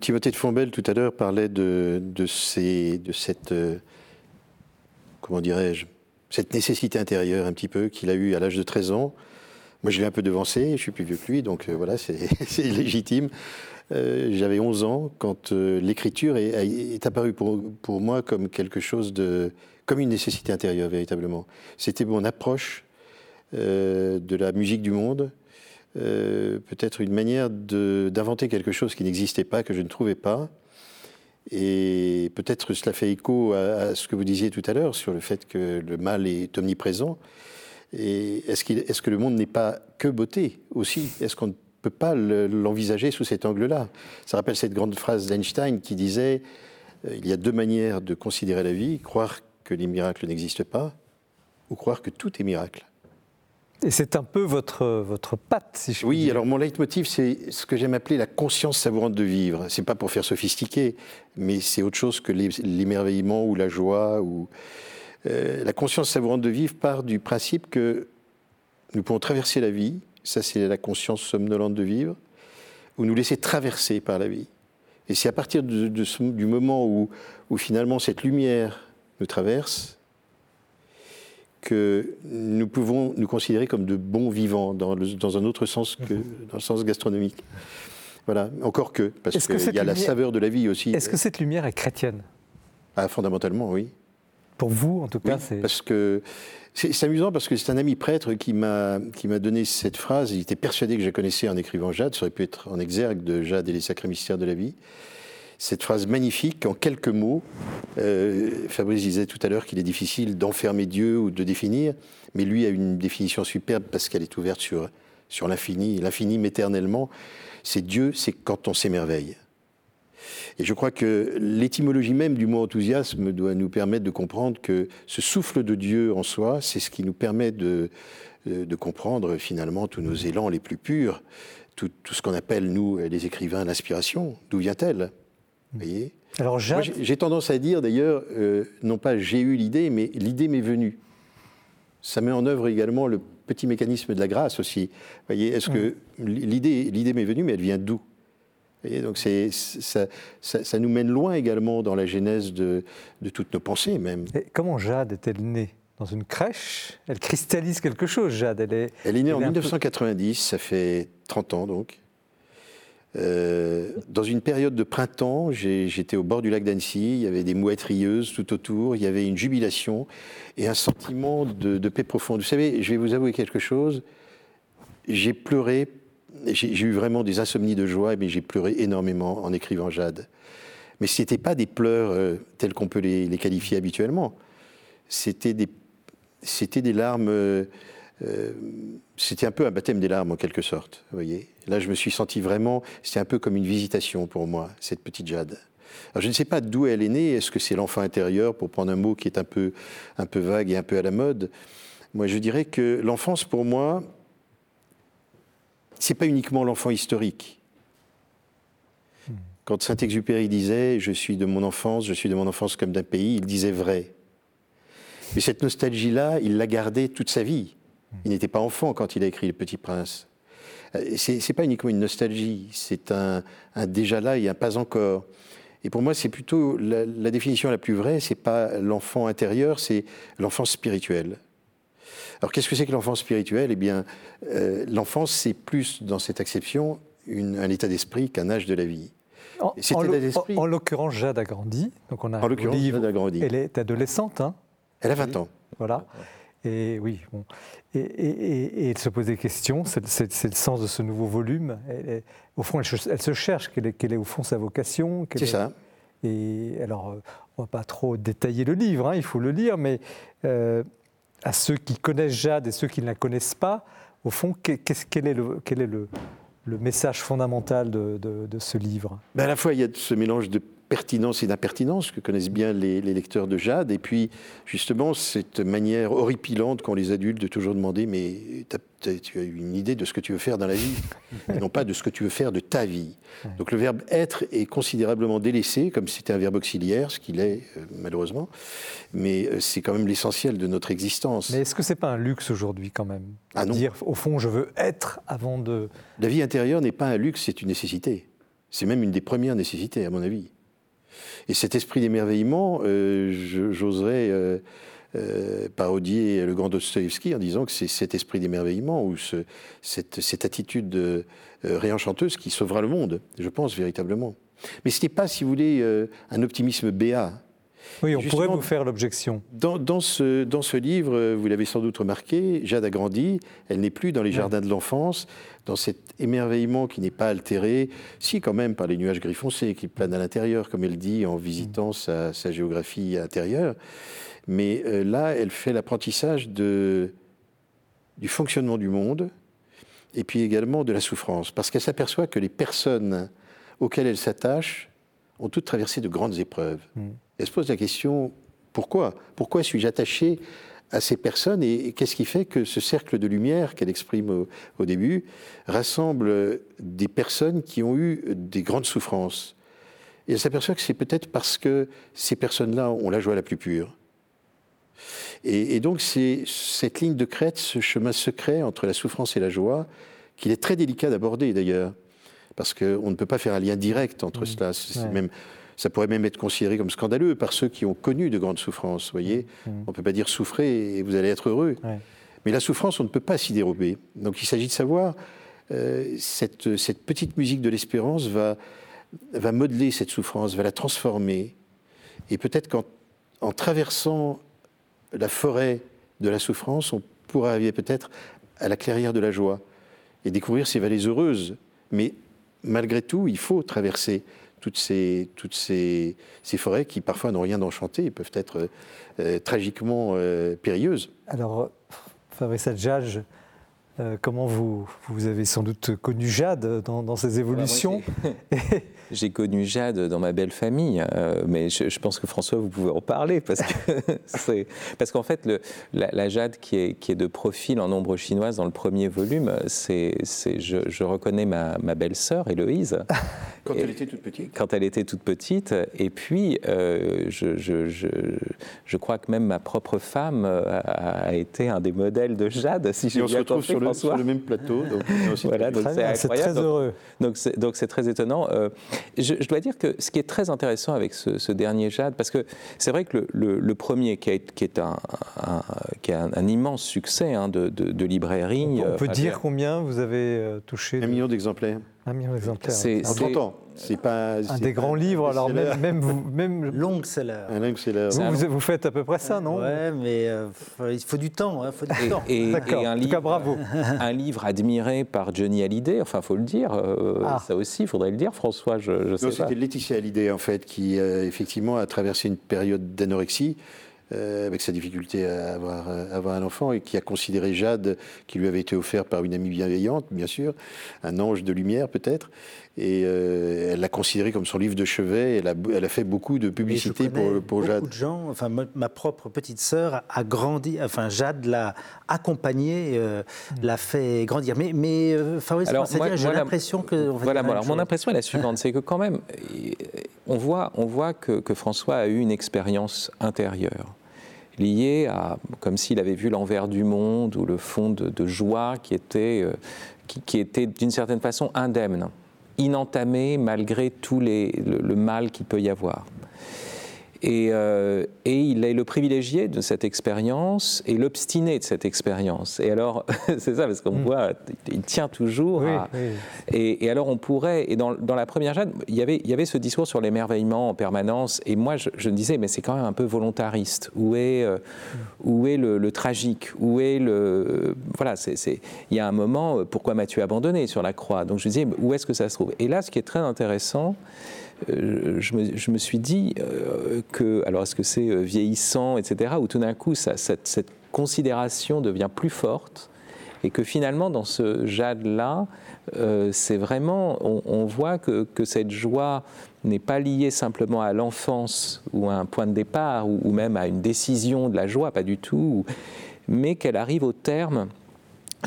Timothée de Fombelle, tout à l'heure, parlait de, de, ces, de cette. comment dirais-je cette nécessité intérieure un petit peu qu'il a eue à l'âge de 13 ans. Moi, je l'ai un peu devancé, je suis plus vieux que lui, donc euh, voilà, c'est [laughs] légitime. Euh, j'avais 11 ans quand euh, l'écriture est, apparue pour, pour, moi comme quelque chose de. comme une nécessité intérieure, véritablement. C'était mon approche de la musique du monde, peut-être une manière d'inventer quelque chose qui n'existait pas, que je ne trouvais pas. Et peut-être cela fait écho à, ce que vous disiez tout à l'heure sur le fait que le mal est omniprésent. Et est-ce, est que le monde n'est pas que beauté aussi? Est-ce qu'on ne peut pas l'envisager sous cet angle-là? Ça rappelle cette grande phrase d'Einstein qui disait euh, il y a deux manières de considérer la vie croire que les miracles n'existent pas ou croire que tout est miracle. Et c'est un peu votre, votre patte, si je puis Oui, dire. alors mon leitmotiv, c'est ce que j'aime appeler la conscience savourante de vivre. C'est pas pour faire sophistiqué, mais c'est autre chose que l'é- l'émerveillement ou la joie. Ou, Euh, la conscience savourante de vivre part du principe que nous pouvons traverser la vie, ça c'est la conscience somnolente de vivre, ou nous laisser traverser par la vie. Et c'est à partir de, de ce- du moment où, où finalement cette lumière nous traverse que nous pouvons nous considérer comme de bons vivants dans, le- dans un autre sens que dans le sens gastronomique. Voilà, encore que, parce qu'il y a la saveur de la vie aussi. Est-ce que cette lumière est chrétienne? Ah, fondamentalement, oui. Pour vous, en tout Oui, cas, c'est. parce que c'est amusant parce que c'est un ami prêtre qui m'a qui m'a donné cette phrase. Il était persuadé que je connaissais en écrivant Jade. Ça aurait pu être en exergue de Jade et les sacrés mystères de la vie. Cette phrase magnifique en quelques mots. euh, Fabrice disait tout à l'heure qu'il est difficile d'enfermer Dieu ou de définir, mais lui a une définition superbe parce qu'elle est ouverte sur sur l'infini. L'infini éternellement. C'est Dieu, c'est quand on s'émerveille. Et je crois que l'étymologie même du mot enthousiasme doit nous permettre de comprendre que ce souffle de Dieu en soi, c'est ce qui nous permet de, de de comprendre finalement tous nos élans les plus purs, tout ce qu'on appelle, nous, les écrivains, l'inspiration. D'où vient-elle? Vous voyez Alors, j'ai- tendance à dire d'ailleurs, euh, non pas j'ai eu l'idée, mais l'idée m'est venue. Ça met en œuvre également le petit mécanisme de la grâce aussi. Vous voyez, est-ce que l'idée, l'idée m'est venue, mais elle vient d'où? Voyez, donc c'est, ça, ça- ça nous mène loin également dans la genèse de, de toutes nos pensées même. et comment Jade est-elle née? Dans une crèche? Elle cristallise quelque chose, Jade. Elle est. Elle est née en Elle est un peu- 1990, ça fait 30 ans donc. Euh, dans une période de printemps, j'étais au bord du lac d'Annecy, il y avait des mouettes rieuses tout autour, il y avait une jubilation et un sentiment de, paix profonde. Vous savez, je vais vous avouer quelque chose, j'ai pleuré, j'ai eu vraiment des insomnies de joie, mais j'ai pleuré énormément en écrivant Jade. Mais ce n'étaient pas des pleurs euh, tels qu'on peut les, qualifier habituellement, c'était des, c'était des larmes... euh, euh, c'était un peu un baptême des larmes en quelque sorte, vous voyez. Là, je me suis senti vraiment, c'était un peu comme une visitation pour moi, cette petite Jade. Alors, je ne sais pas d'où elle est née. Est-ce que c'est l'enfant intérieur, pour prendre un mot qui est un peu, un peu vague et un peu à la mode? Moi, je dirais que l'enfance, pour moi, c'est pas uniquement l'enfant historique. Quand Saint-Exupéry disait Je suis de mon enfance, je suis de mon enfance comme d'un pays, il disait vrai. Mais cette nostalgie-là, il l'a gardée toute sa vie. Il n'était pas enfant quand il a écrit Le Petit Prince. Euh, C'est c'est pas uniquement une nostalgie, c'est un, un déjà là et un pas encore. Et pour moi, c'est plutôt la, la définition la plus vraie, c'est pas l'enfant intérieur, c'est l'enfant spirituel. Alors qu'est-ce que c'est que l'enfant spirituel? Eh bien, euh, l'enfance, c'est plus, dans cette acception, une- un état d'esprit qu'un âge de la vie. En, l'occurrence, Jade a grandi. Donc on a En l'occurrence. Jade a grandi. Elle est adolescente, hein, Elle a 20 ans. voilà. Et oui, bon. Et, et- et- se pose des questions. C'est le sens de ce nouveau volume. Elle est- au fond, elle, se cherche. Quelle est, quelle est au fond sa vocation C'est est- ça. Et alors, on va pas trop détailler le livre. hein, il faut le lire, mais euh, à ceux qui connaissent Jade et ceux qui ne la connaissent pas, au fond, qu'est- qu'est-ce- quel est le, quel est le, le message fondamental de, de- de ce livre? Ben, à la fois, il y a ce mélange de pertinence et d'impertinence que connaissent bien les, les lecteurs de Jade, et puis justement cette manière horripilante qu'ont les adultes de toujours demander mais tu as une idée de ce que tu veux faire dans la vie, et non pas de ce que tu veux faire de ta vie. Donc le verbe être est considérablement délaissé, comme si c'était un verbe auxiliaire, ce qu'il est euh, malheureusement, mais euh, c'est quand même l'essentiel de notre existence. Mais est-ce que c'est pas un luxe aujourd'hui quand même? Ah non. Dire, au fond, je veux être avant de... La vie intérieure n'est pas un luxe, c'est une nécessité. C'est même une des premières nécessités, à mon avis. Et cet esprit d'émerveillement, euh, j'oserais euh, euh, parodier le grand Dostoïevski en disant que c'est cet esprit d'émerveillement ou ce- cette, attitude réenchanteuse qui sauvera le monde, je pense véritablement. Mais ce n'est pas, si vous voulez, un optimisme béat. Oui, on Justement- pourrait vous faire l'objection. Dans, dans ce, dans ce livre, vous l'avez sans doute remarqué, Jade a grandi, elle n'est plus dans les jardins de l'enfance, dans cet émerveillement qui n'est pas altéré, si quand même par les nuages gris foncés qui planent à l'intérieur, comme elle dit en visitant sa, sa géographie intérieure. Mais euh, là, elle fait l'apprentissage de, du fonctionnement du monde et puis également de la souffrance, parce qu'elle s'aperçoit que les personnes auxquelles elle s'attache ont toutes traversé de grandes épreuves. Elle se pose la question pourquoi? Pourquoi suis-je attaché à ces personnes et, qu'est-ce qui fait que ce cercle de lumière qu'elle exprime au, début rassemble des personnes qui ont eu des grandes souffrances? Et elle s'aperçoit que c'est peut-être parce que ces personnes-là ont la joie la plus pure. Et, et donc c'est cette ligne de crête, ce chemin secret entre la souffrance et la joie, qu'il est très délicat d'aborder d'ailleurs, parce qu'on ne peut pas faire un lien direct entre mmh. cela. C'est même ça pourrait même être considéré comme scandaleux par ceux qui ont connu de grandes souffrances. voyez, mmh. on ne peut pas dire souffrez et vous allez être heureux. Mais la souffrance, on ne peut pas s'y dérober. Donc il s'agit de savoir, euh, cette, cette, petite musique de l'espérance va, va modeler cette souffrance, va la transformer. Et peut-être qu'en traversant la forêt de la souffrance, on pourra arriver peut-être à la clairière de la joie et découvrir ces vallées heureuses. Mais malgré tout, il faut traverser toutes ces, forêts qui parfois n'ont rien d'enchanté et peuvent être euh, tragiquement euh, périlleuses. Alors, Fabrice Adjage, euh, comment vous, vous avez sans doute connu Jade dans, dans ses évolutions [laughs] [laughs] J'ai connu Jade dans ma belle famille, euh, mais je, pense que François, vous pouvez en parler, parce que [laughs] parce qu'en fait, le, la, Jade qui est, qui est de profil en ombre chinoise dans le premier volume, c'est, je, je, reconnais ma, ma belle-sœur, Héloïse. Quand elle était toute petite. Quand elle était toute petite, et puis euh, je, je, je, crois que même ma propre femme a, été un des modèles de Jade, si j'ai bien compris, sur le, sur le même plateau. Donc, voilà, donc c'est très heureux. Donc c'est très étonnant. Euh, je, dois dire que ce qui est très intéressant avec ce, dernier Jade, parce que c'est vrai que le, premier, qui, qui, est un, qui a un, immense succès hein, de, de, librairie. On peut, euh, dire combien vous avez euh, touché Un million d'exemplaires. Un million d'exemplaires. C'est, en 30 ans. C'est pas un des grands livres. Alors même, même vous, même long seller. Un long seller. Vous, vous, faites à peu près ça, non Ouais, mais euh, il faut du temps. Hein, faut du et, temps. Et, et, un livre, bravo. Un livre admiré par Johnny Hallyday. Enfin, faut le dire. Euh, ah. Ça aussi, il faudrait le dire, François. Je, je sais non, C'était Laetitia Hallyday en fait, qui euh, effectivement a traversé une période d'anorexie. Euh, avec sa difficulté à avoir, avoir, un enfant, et qui a considéré Jade, qui lui avait été offert par une amie bienveillante, bien sûr, un ange de lumière peut-être, et euh, elle l'a considéré comme son livre de chevet. Elle a, elle a fait beaucoup de publicité pour, pour Jade. Beaucoup de gens, enfin ma, propre petite sœur a grandi, enfin Jade l'a accompagnée, euh, mm. l'a fait grandir. Mais, mais Fabrice, j'ai l'impression que voilà, alors mon impression est la suivante, c'est que quand même, on voit, on voit que, que François a eu une expérience intérieure liée à, comme s'il avait vu l'envers du monde ou le fond de, joie qui était, euh, qui, était d'une certaine façon indemne, inentamé malgré tout les, le mal qu'il peut y avoir. Euh, et, il est le privilégié de cette expérience et l'obstiné de cette expérience. Et alors, [laughs] c'est ça, parce qu'on mm. voit, il tient toujours. Et, alors, on pourrait, et dans, la première Jeanne, il y, avait, il y avait ce discours sur l'émerveillement en permanence. Et moi, je, me disais, mais c'est quand même un peu volontariste. Où est, euh, mm. où est le, tragique? Où est le. Voilà, c'est, il y a un moment, euh, pourquoi m'as-tu abandonné sur la croix? Donc je me disais, où est-ce que ça se trouve? Et là, ce qui est très intéressant, euh, je me, suis dit euh, que, alors est-ce que c'est euh, vieillissant, etc., ou tout d'un coup, cette, considération devient plus forte et que finalement, dans ce jade-là, c'est vraiment, on, voit que, cette joie n'est pas liée simplement à l'enfance ou à un point de départ ou, même à une décision de la joie, pas du tout, mais qu'elle arrive au terme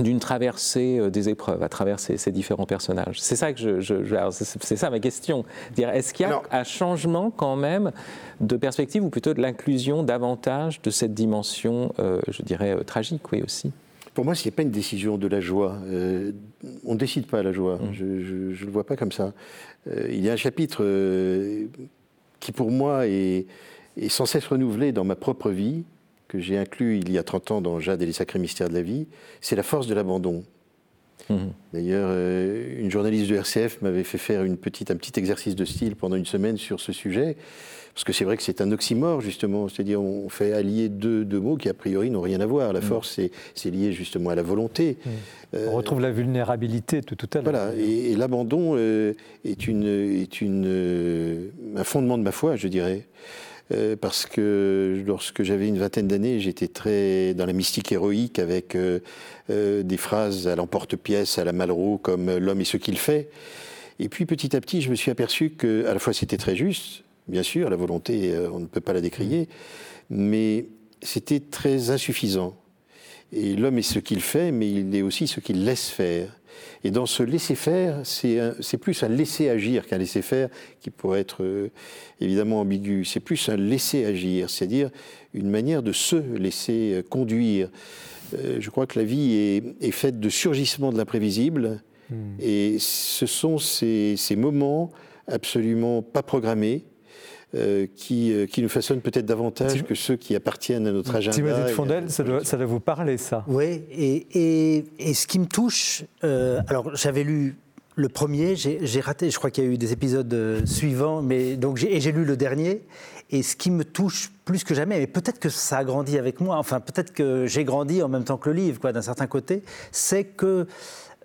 d'une traversée euh, des épreuves à travers ces, différents personnages. C'est ça que je, c'est ça ma question. Est-ce qu'il y a un changement quand même de perspective ou plutôt de l'inclusion davantage de cette dimension, euh, je dirais, euh, tragique, oui aussi? Pour moi, ce n'est pas une décision de la joie. on ne décide pas la joie. Mmh. Je ne le vois pas comme ça. il y a un chapitre qui, pour moi, est, est, sans cesse renouvelé dans ma propre vie, que j'ai inclus il y a 30 ans dans Jade et les sacrés mystères de la vie, c'est la force de l'abandon. Mhm. D'ailleurs, euh, une journaliste de RCF m'avait fait faire une petite, un petit exercice de style pendant une semaine sur ce sujet, parce que c'est vrai que c'est un oxymore, justement, c'est-à-dire on fait allier deux, deux, mots qui a priori n'ont rien à voir. La mhm. force, c'est lié justement à la volonté. Mhm. Euh, on retrouve la vulnérabilité tout, tout à l'heure. Voilà, et, l'abandon euh, est, une, est une, un fondement de ma foi, je dirais. Euh, parce que lorsque j'avais une vingtaine d'années, j'étais très dans la mystique héroïque avec euh, euh, des phrases à l'emporte-pièce, à la Malraux, comme l'homme est ce qu'il fait. Et puis petit à petit, je me suis aperçu que, à la fois, c'était très juste, bien sûr, la volonté, on ne peut pas la décrier, mais c'était très insuffisant. Et l'homme est ce qu'il fait, mais il est aussi ce qu'il laisse faire. Et dans ce laisser-faire, c'est plus un laisser agir qu'un laisser faire qui pourrait être euh, évidemment ambigu. C'est plus un laisser agir, c'est-à-dire une manière de se laisser euh, conduire. Euh, je crois que la vie est, faite de surgissement de l'imprévisible. Hmm. Et ce sont ces, ces moments absolument pas programmés, euh, qui, euh, qui, nous façonnent peut-être davantage que ceux qui appartiennent à notre agenda. Timothy de Fondel, ça doit, ça doit, vous parler, ça. Oui, et, et, et ce qui me touche, euh, alors j'avais lu le premier, j'ai raté, je crois qu'il y a eu des épisodes suivants, mais donc et j'ai lu le dernier. Et ce qui me touche plus que jamais, mais peut-être que ça a grandi avec moi, enfin peut-être que j'ai grandi en même temps que le livre, quoi, d'un certain côté, c'est que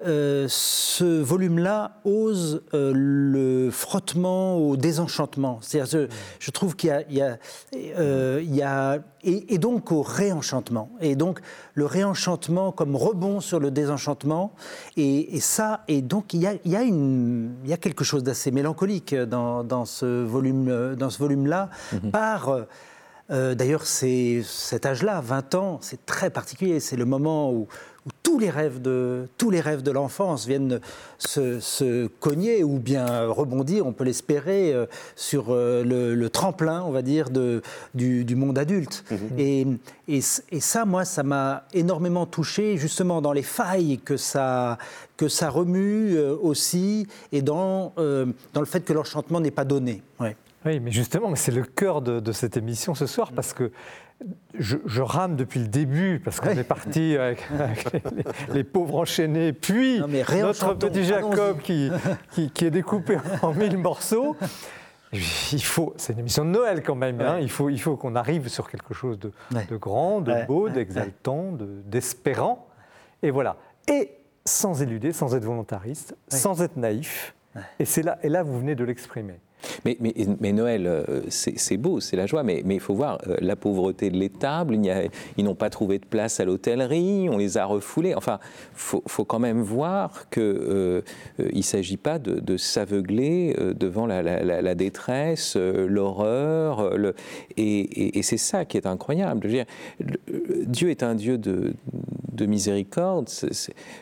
euh, ce volume-là ose euh, le frottement au désenchantement. C'est-à-dire, je, trouve qu'il y a, euh, il y a, et, donc au réenchantement. Et donc le réenchantement comme rebond sur le désenchantement. Et, ça, et donc il y a, il y a, une, il y a quelque chose d'assez mélancolique dans, dans, ce volume, dans ce volume-là, mm-hmm. par D'ailleurs, c'est cet âge-là, 20 ans, c'est très particulier. C'est le moment où, où tous les rêves de, tous les rêves de l'enfance viennent se, cogner ou bien rebondir, on peut l'espérer, euh, sur euh, le, tremplin, on va dire, de, du, monde adulte. Mhm. Et, et, ça, moi, ça m'a énormément touché, justement, dans les failles que ça, que ça remue euh, aussi, et dans, dans le fait que l'enchantement n'est pas donné. Oui, mais justement, c'est le cœur de, de, cette émission ce soir, parce que je, rame depuis le début parce qu'on est parti avec, les, pauvres enchaînés, puis notre petit Jacob qui, qui, est découpé en mille morceaux. Il faut, c'est une émission de Noël quand même. Hein. il faut, il faut qu'on arrive sur quelque chose de, de grand, de beau, d'exaltant, d'espérant. et voilà. Et sans éluder, sans être volontariste, sans être naïf. Et c'est là, et là, vous venez de l'exprimer. Mais, Noël, euh, c'est beau, c'est la joie, mais, il faut voir euh, la pauvreté de l'étable, ils n'ont pas trouvé de place à l'hôtellerie, on les a refoulés. Enfin, il faut, quand même voir qu'il euh, ne s'agit pas de, de s'aveugler devant la, détresse, l'horreur, et, c'est ça qui est incroyable. Dieu est un Dieu de, de miséricorde.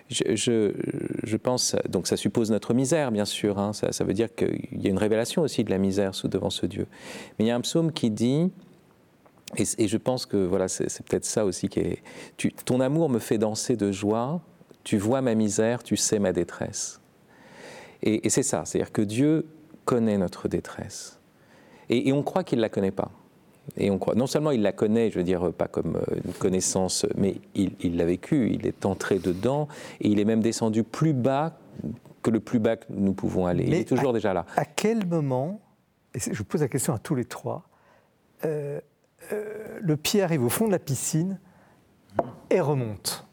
je, pense, donc ça suppose notre misère, bien sûr, hein, ça, ça veut dire qu'il y a une révélation de la misère sous devant ce Dieu. Mais il y a un psaume qui dit, et, je pense que voilà, c'est peut-être ça aussi qui est. Ton amour me fait danser de joie, tu vois ma misère, tu sais ma détresse. Et, c'est ça, c'est-à-dire que Dieu connaît notre détresse. Et, on croit qu'il ne la connaît pas. Et on croit, non seulement il la connaît, je veux dire, pas comme euh, une connaissance, mais il l'a vécu, il est entré dedans, et il est même descendu plus bas que le plus bas que nous pouvons aller. il est toujours déjà là. À quel moment, et je pose la question à tous les trois, euh, euh, le pied arrive au fond de la piscine et remonte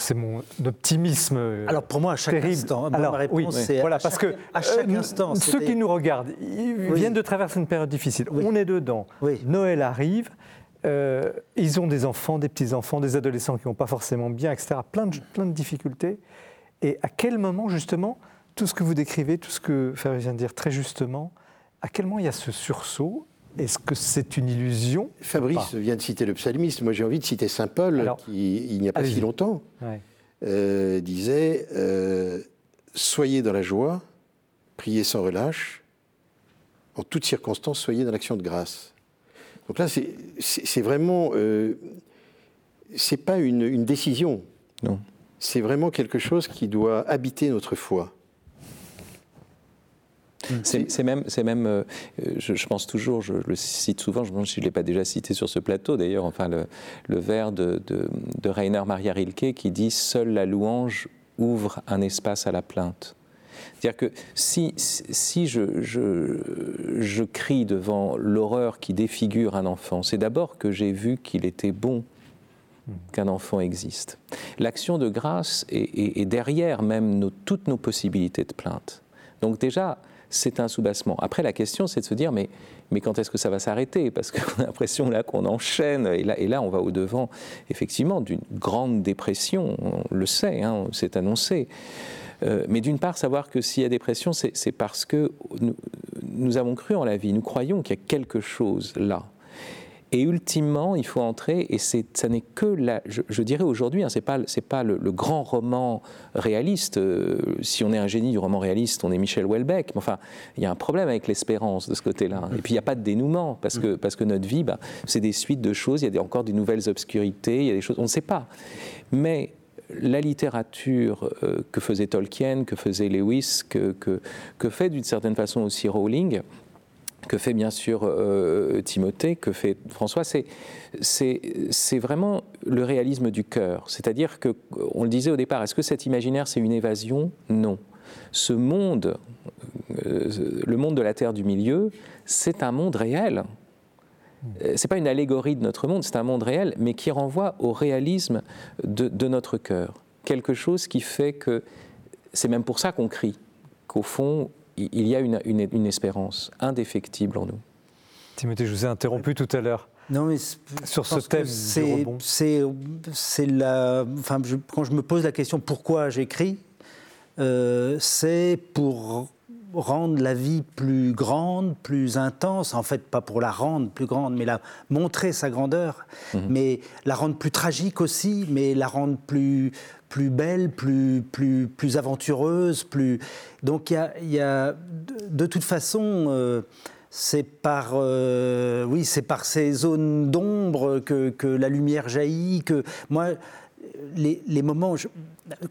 c'est mon optimisme. Euh, Alors pour moi, à chaque instant, ma réponse c'est voilà, parce que à chaque instant. Ceux qui nous regardent, ils viennent de traverser une période difficile. On est dedans. Noël arrive. ils ont des enfants, des petits enfants, des adolescents qui n'ont pas forcément bien, etc. Plein de, plein de difficultés. Et à quel moment, justement, tout ce que vous décrivez, tout ce que Fabrice vient de dire très justement, à quel moment il y a ce sursaut? Est-ce que c'est une illusion Fabrice vient de citer le psalmiste. Moi, j'ai envie de citer Saint Paul, qui, il n'y a pas si longtemps, euh, disait euh, Soyez dans la joie, priez sans relâche, en toutes circonstances, soyez dans l'action de grâce. Donc là, c'est vraiment. Euh, c'est pas une, une décision. Non c'est vraiment quelque chose qui doit habiter notre foi. C'est même, même euh, je, pense toujours, je, le cite souvent, je ne je ne l'ai pas déjà cité sur ce plateau d'ailleurs, enfin le, vers de, de, Rainer Maria Rilke qui dit Seule la louange ouvre un espace à la plainte. C'est-à-dire que si, si je crie devant l'horreur qui défigure un enfant, c'est d'abord que j'ai vu qu'il était bon qu'un enfant existe. L'action de grâce est, derrière même toutes nos possibilités de plainte. Donc déjà, c'est un soubassement. Après, la question, c'est de se dire, mais, mais quand est-ce que ça va s'arrêter? Parce qu'on a l'impression là qu'on enchaîne, et là, et là, on va au-devant, effectivement, d'une grande dépression, on le sait, hein, c'est annoncé. Euh, mais d'une part, savoir que s'il y a dépression, c'est parce que nous, nous avons cru en la vie, nous croyons qu'il y a quelque chose là. Et ultimement, il faut entrer, et ça n'est que la, je, dirais aujourd'hui, hein, c'est pas, pas le, grand roman réaliste. Euh, si on est un génie du roman réaliste, on est Michel Houellebecq. Mais enfin, il y a un problème avec l'espérance de ce côté-là. Et puis il n'y a pas de dénouement parce que parce que notre vie, bah, c'est des suites de choses. Il y a encore des nouvelles obscurités. Il y a des choses, on ne sait pas. Mais la littérature euh, que faisait Tolkien, que faisait Lewis, que, que fait d'une certaine façon aussi Rowling, que fait bien sûr euh, Timothée, que fait François, c'est vraiment le réalisme du cœur. C'est-à-dire que, on le disait au départ, est-ce que cet imaginaire c'est une évasion? Non. Ce monde, euh, le monde de la Terre du milieu, c'est un monde réel. Euh, c'est pas une allégorie de notre monde, c'est un monde réel, mais qui renvoie au réalisme de, de notre cœur. Quelque chose qui fait que c'est même pour ça qu'on crie, qu'au fond, il y a une, espérance indéfectible en nous. Timothée, je vous ai interrompu tout à l'heure. Non, mais sur ce thème c'est la. Enfin, quand je me pose la question pourquoi j'écris, euh, c'est pour rendre la vie plus grande, plus intense, en fait pas pour la rendre plus grande, mais la montrer sa grandeur, mhm. mais la rendre plus tragique aussi, mais la rendre plus plus belle, plus plus plus aventureuse, plus donc il y a, de, toute façon euh, c'est par, euh, oui, c'est par ces zones d'ombre que, que, la lumière jaillit. Que moi, les, moments,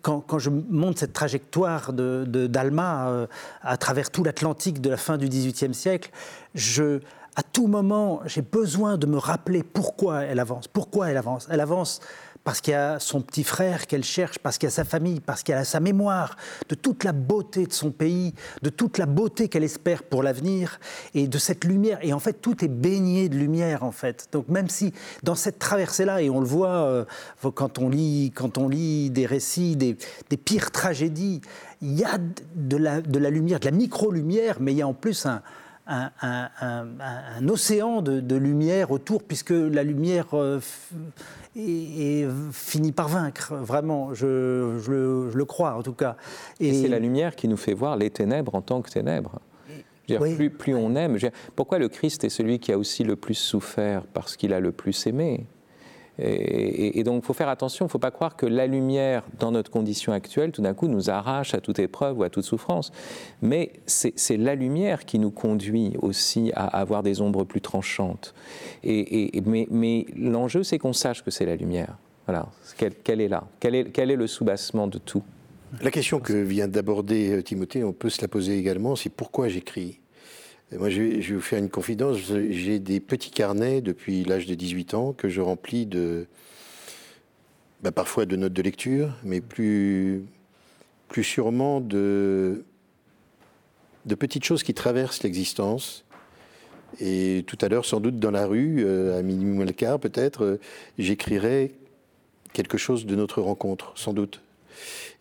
quand, je monte cette trajectoire d'Alma de, d'Alma euh, à travers tout l'Atlantique de la fin du XVIIIe siècle, je, à tout moment, j'ai besoin de me rappeler pourquoi elle avance. Pourquoi elle avance Elle avance parce qu'il y a son petit frère qu'elle cherche, parce qu'il y a sa famille, parce qu'elle a sa mémoire de toute la beauté de son pays, de toute la beauté qu'elle espère pour l'avenir et de cette lumière. Et en fait, tout est baigné de lumière, en fait. Donc même si dans cette traversée-là, et on le voit euh, quand, on lit, quand on lit des récits, des, pires tragédies, il y a de la, de la lumière, de la micro-lumière, mais il y a en plus un, un, océan de, lumière autour, puisque la lumière euh, et, finit par vaincre, vraiment, je, le, crois en tout cas. Et, c'est la lumière qui nous fait voir les ténèbres en tant que ténèbres. plus, plus, on aime. pourquoi le Christ est celui qui a aussi le plus souffert? Parce qu'il a le plus aimé. Et, donc, il faut faire attention, il ne faut pas croire que la lumière, dans notre condition actuelle, tout d'un coup, nous arrache à toute épreuve ou à toute souffrance. Mais c'est la lumière qui nous conduit aussi à avoir des ombres plus tranchantes. Et, mais, l'enjeu, c'est qu'on sache que c'est la lumière. Voilà, qu'elle est là? Quel est, quel est le soubassement de tout? La question que vient d'aborder euh, Timothée, on peut se la poser également, c'est pourquoi j'écris? Moi, je vais, vous faire une confidence. J'ai des petits carnets depuis l'âge de 18 ans que je remplis de, bah, parfois de notes de lecture, mais plus, plus sûrement de, de petites choses qui traversent l'existence. Et tout à l'heure, sans doute dans la rue, euh, à minuit moins le quart peut-être, euh, j'écrirai quelque chose de notre rencontre, sans doute.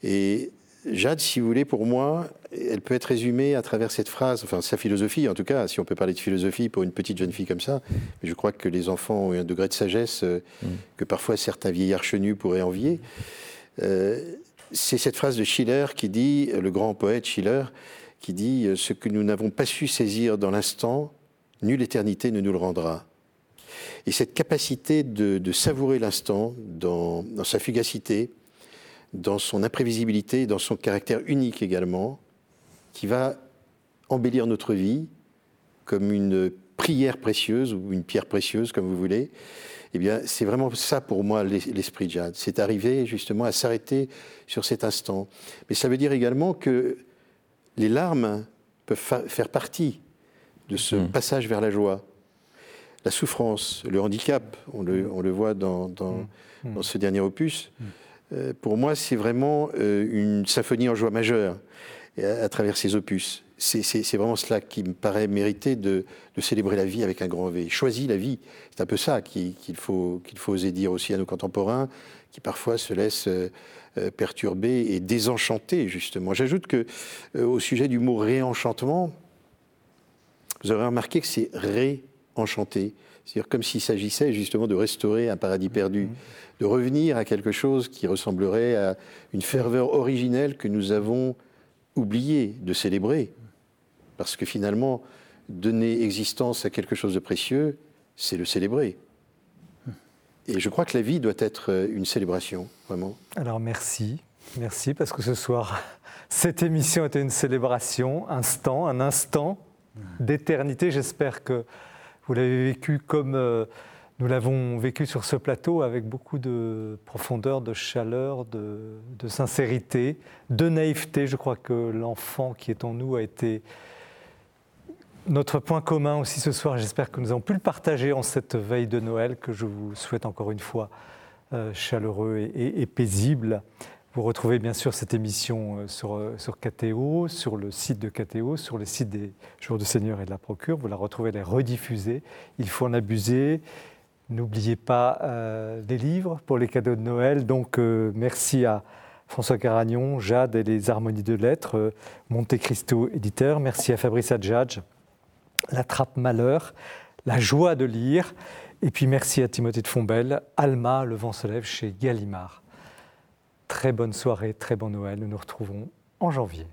Et Jade, si vous voulez, pour moi, elle peut être résumée à travers cette phrase, enfin sa philosophie en tout cas, si on peut parler de philosophie pour une petite jeune fille comme ça. Mais je crois que les enfants ont un degré de sagesse euh, mm. que parfois certains vieillards chenus pourraient envier. Euh, c'est cette phrase de Schiller qui dit, le grand poète Schiller, qui dit Ce que nous n'avons pas su saisir dans l'instant, nulle éternité ne nous le rendra. Et cette capacité de, savourer l'instant dans sa fugacité, dans son imprévisibilité, dans son caractère unique également, qui va embellir notre vie comme une prière précieuse ou une pierre précieuse, comme vous voulez. Eh bien, c'est vraiment ça pour moi l'esprit de Jade. C'est arriver justement à s'arrêter sur cet instant. Mais ça veut dire également que les larmes peuvent faire partie de ce mmh. passage vers la joie. La souffrance, le handicap, on le, on le voit dans, dans, mmh. dans, ce dernier opus. Mmh. Euh, pour moi, c'est vraiment euh, une symphonie en joie majeure à, travers ces opus. C'est vraiment cela qui me paraît mériter de, célébrer la vie avec un grand V. Choisis la vie, c'est un peu ça qu'il faut, qu'il faut oser dire aussi à nos contemporains, qui parfois se laissent euh, perturber et désenchanter, justement. J'ajoute que au sujet du mot réenchantement, vous aurez remarqué que c'est réenchanté. C'est-à-dire comme s'il s'agissait justement de restaurer un paradis perdu. Mmh de revenir à quelque chose qui ressemblerait à une ferveur originelle que nous avons oublié de célébrer. Parce que finalement, donner existence à quelque chose de précieux, c'est le célébrer. Et je crois que la vie doit être euh, une célébration, vraiment. Alors merci, merci, parce que ce soir, [laughs] cette émission était une célébration, instant, un instant d'éternité. J'espère que vous l'avez vécu comme euh, nous l'avons vécu sur ce plateau, avec beaucoup de profondeur, de chaleur, de, sincérité, de naïveté. Je crois que l'enfant qui est en nous a été notre point commun aussi ce soir. J'espère que nous avons pu le partager en cette veille de Noël que je vous souhaite encore une fois euh, chaleureux et, paisible. Vous retrouvez bien sûr cette émission euh, sur, euh, sur KTO, sur le site de KTO, sur le site des Jours du Seigneur et de la Procure. Vous la retrouvez, elle est rediffusée. Il faut en abuser. N'oubliez pas les livres pour les cadeaux de Noël. Donc merci à François Caragnon, Jade et les Harmonies de Lettres, Monte Cristo éditeur. Merci à Fabrice Adjadj la trappe malheur, la joie de lire. Et puis merci à Timothée de Fontbelle, Alma, Le vent se lève chez Gallimard. Très bonne soirée, très bon Noël. Nous nous retrouvons en janvier.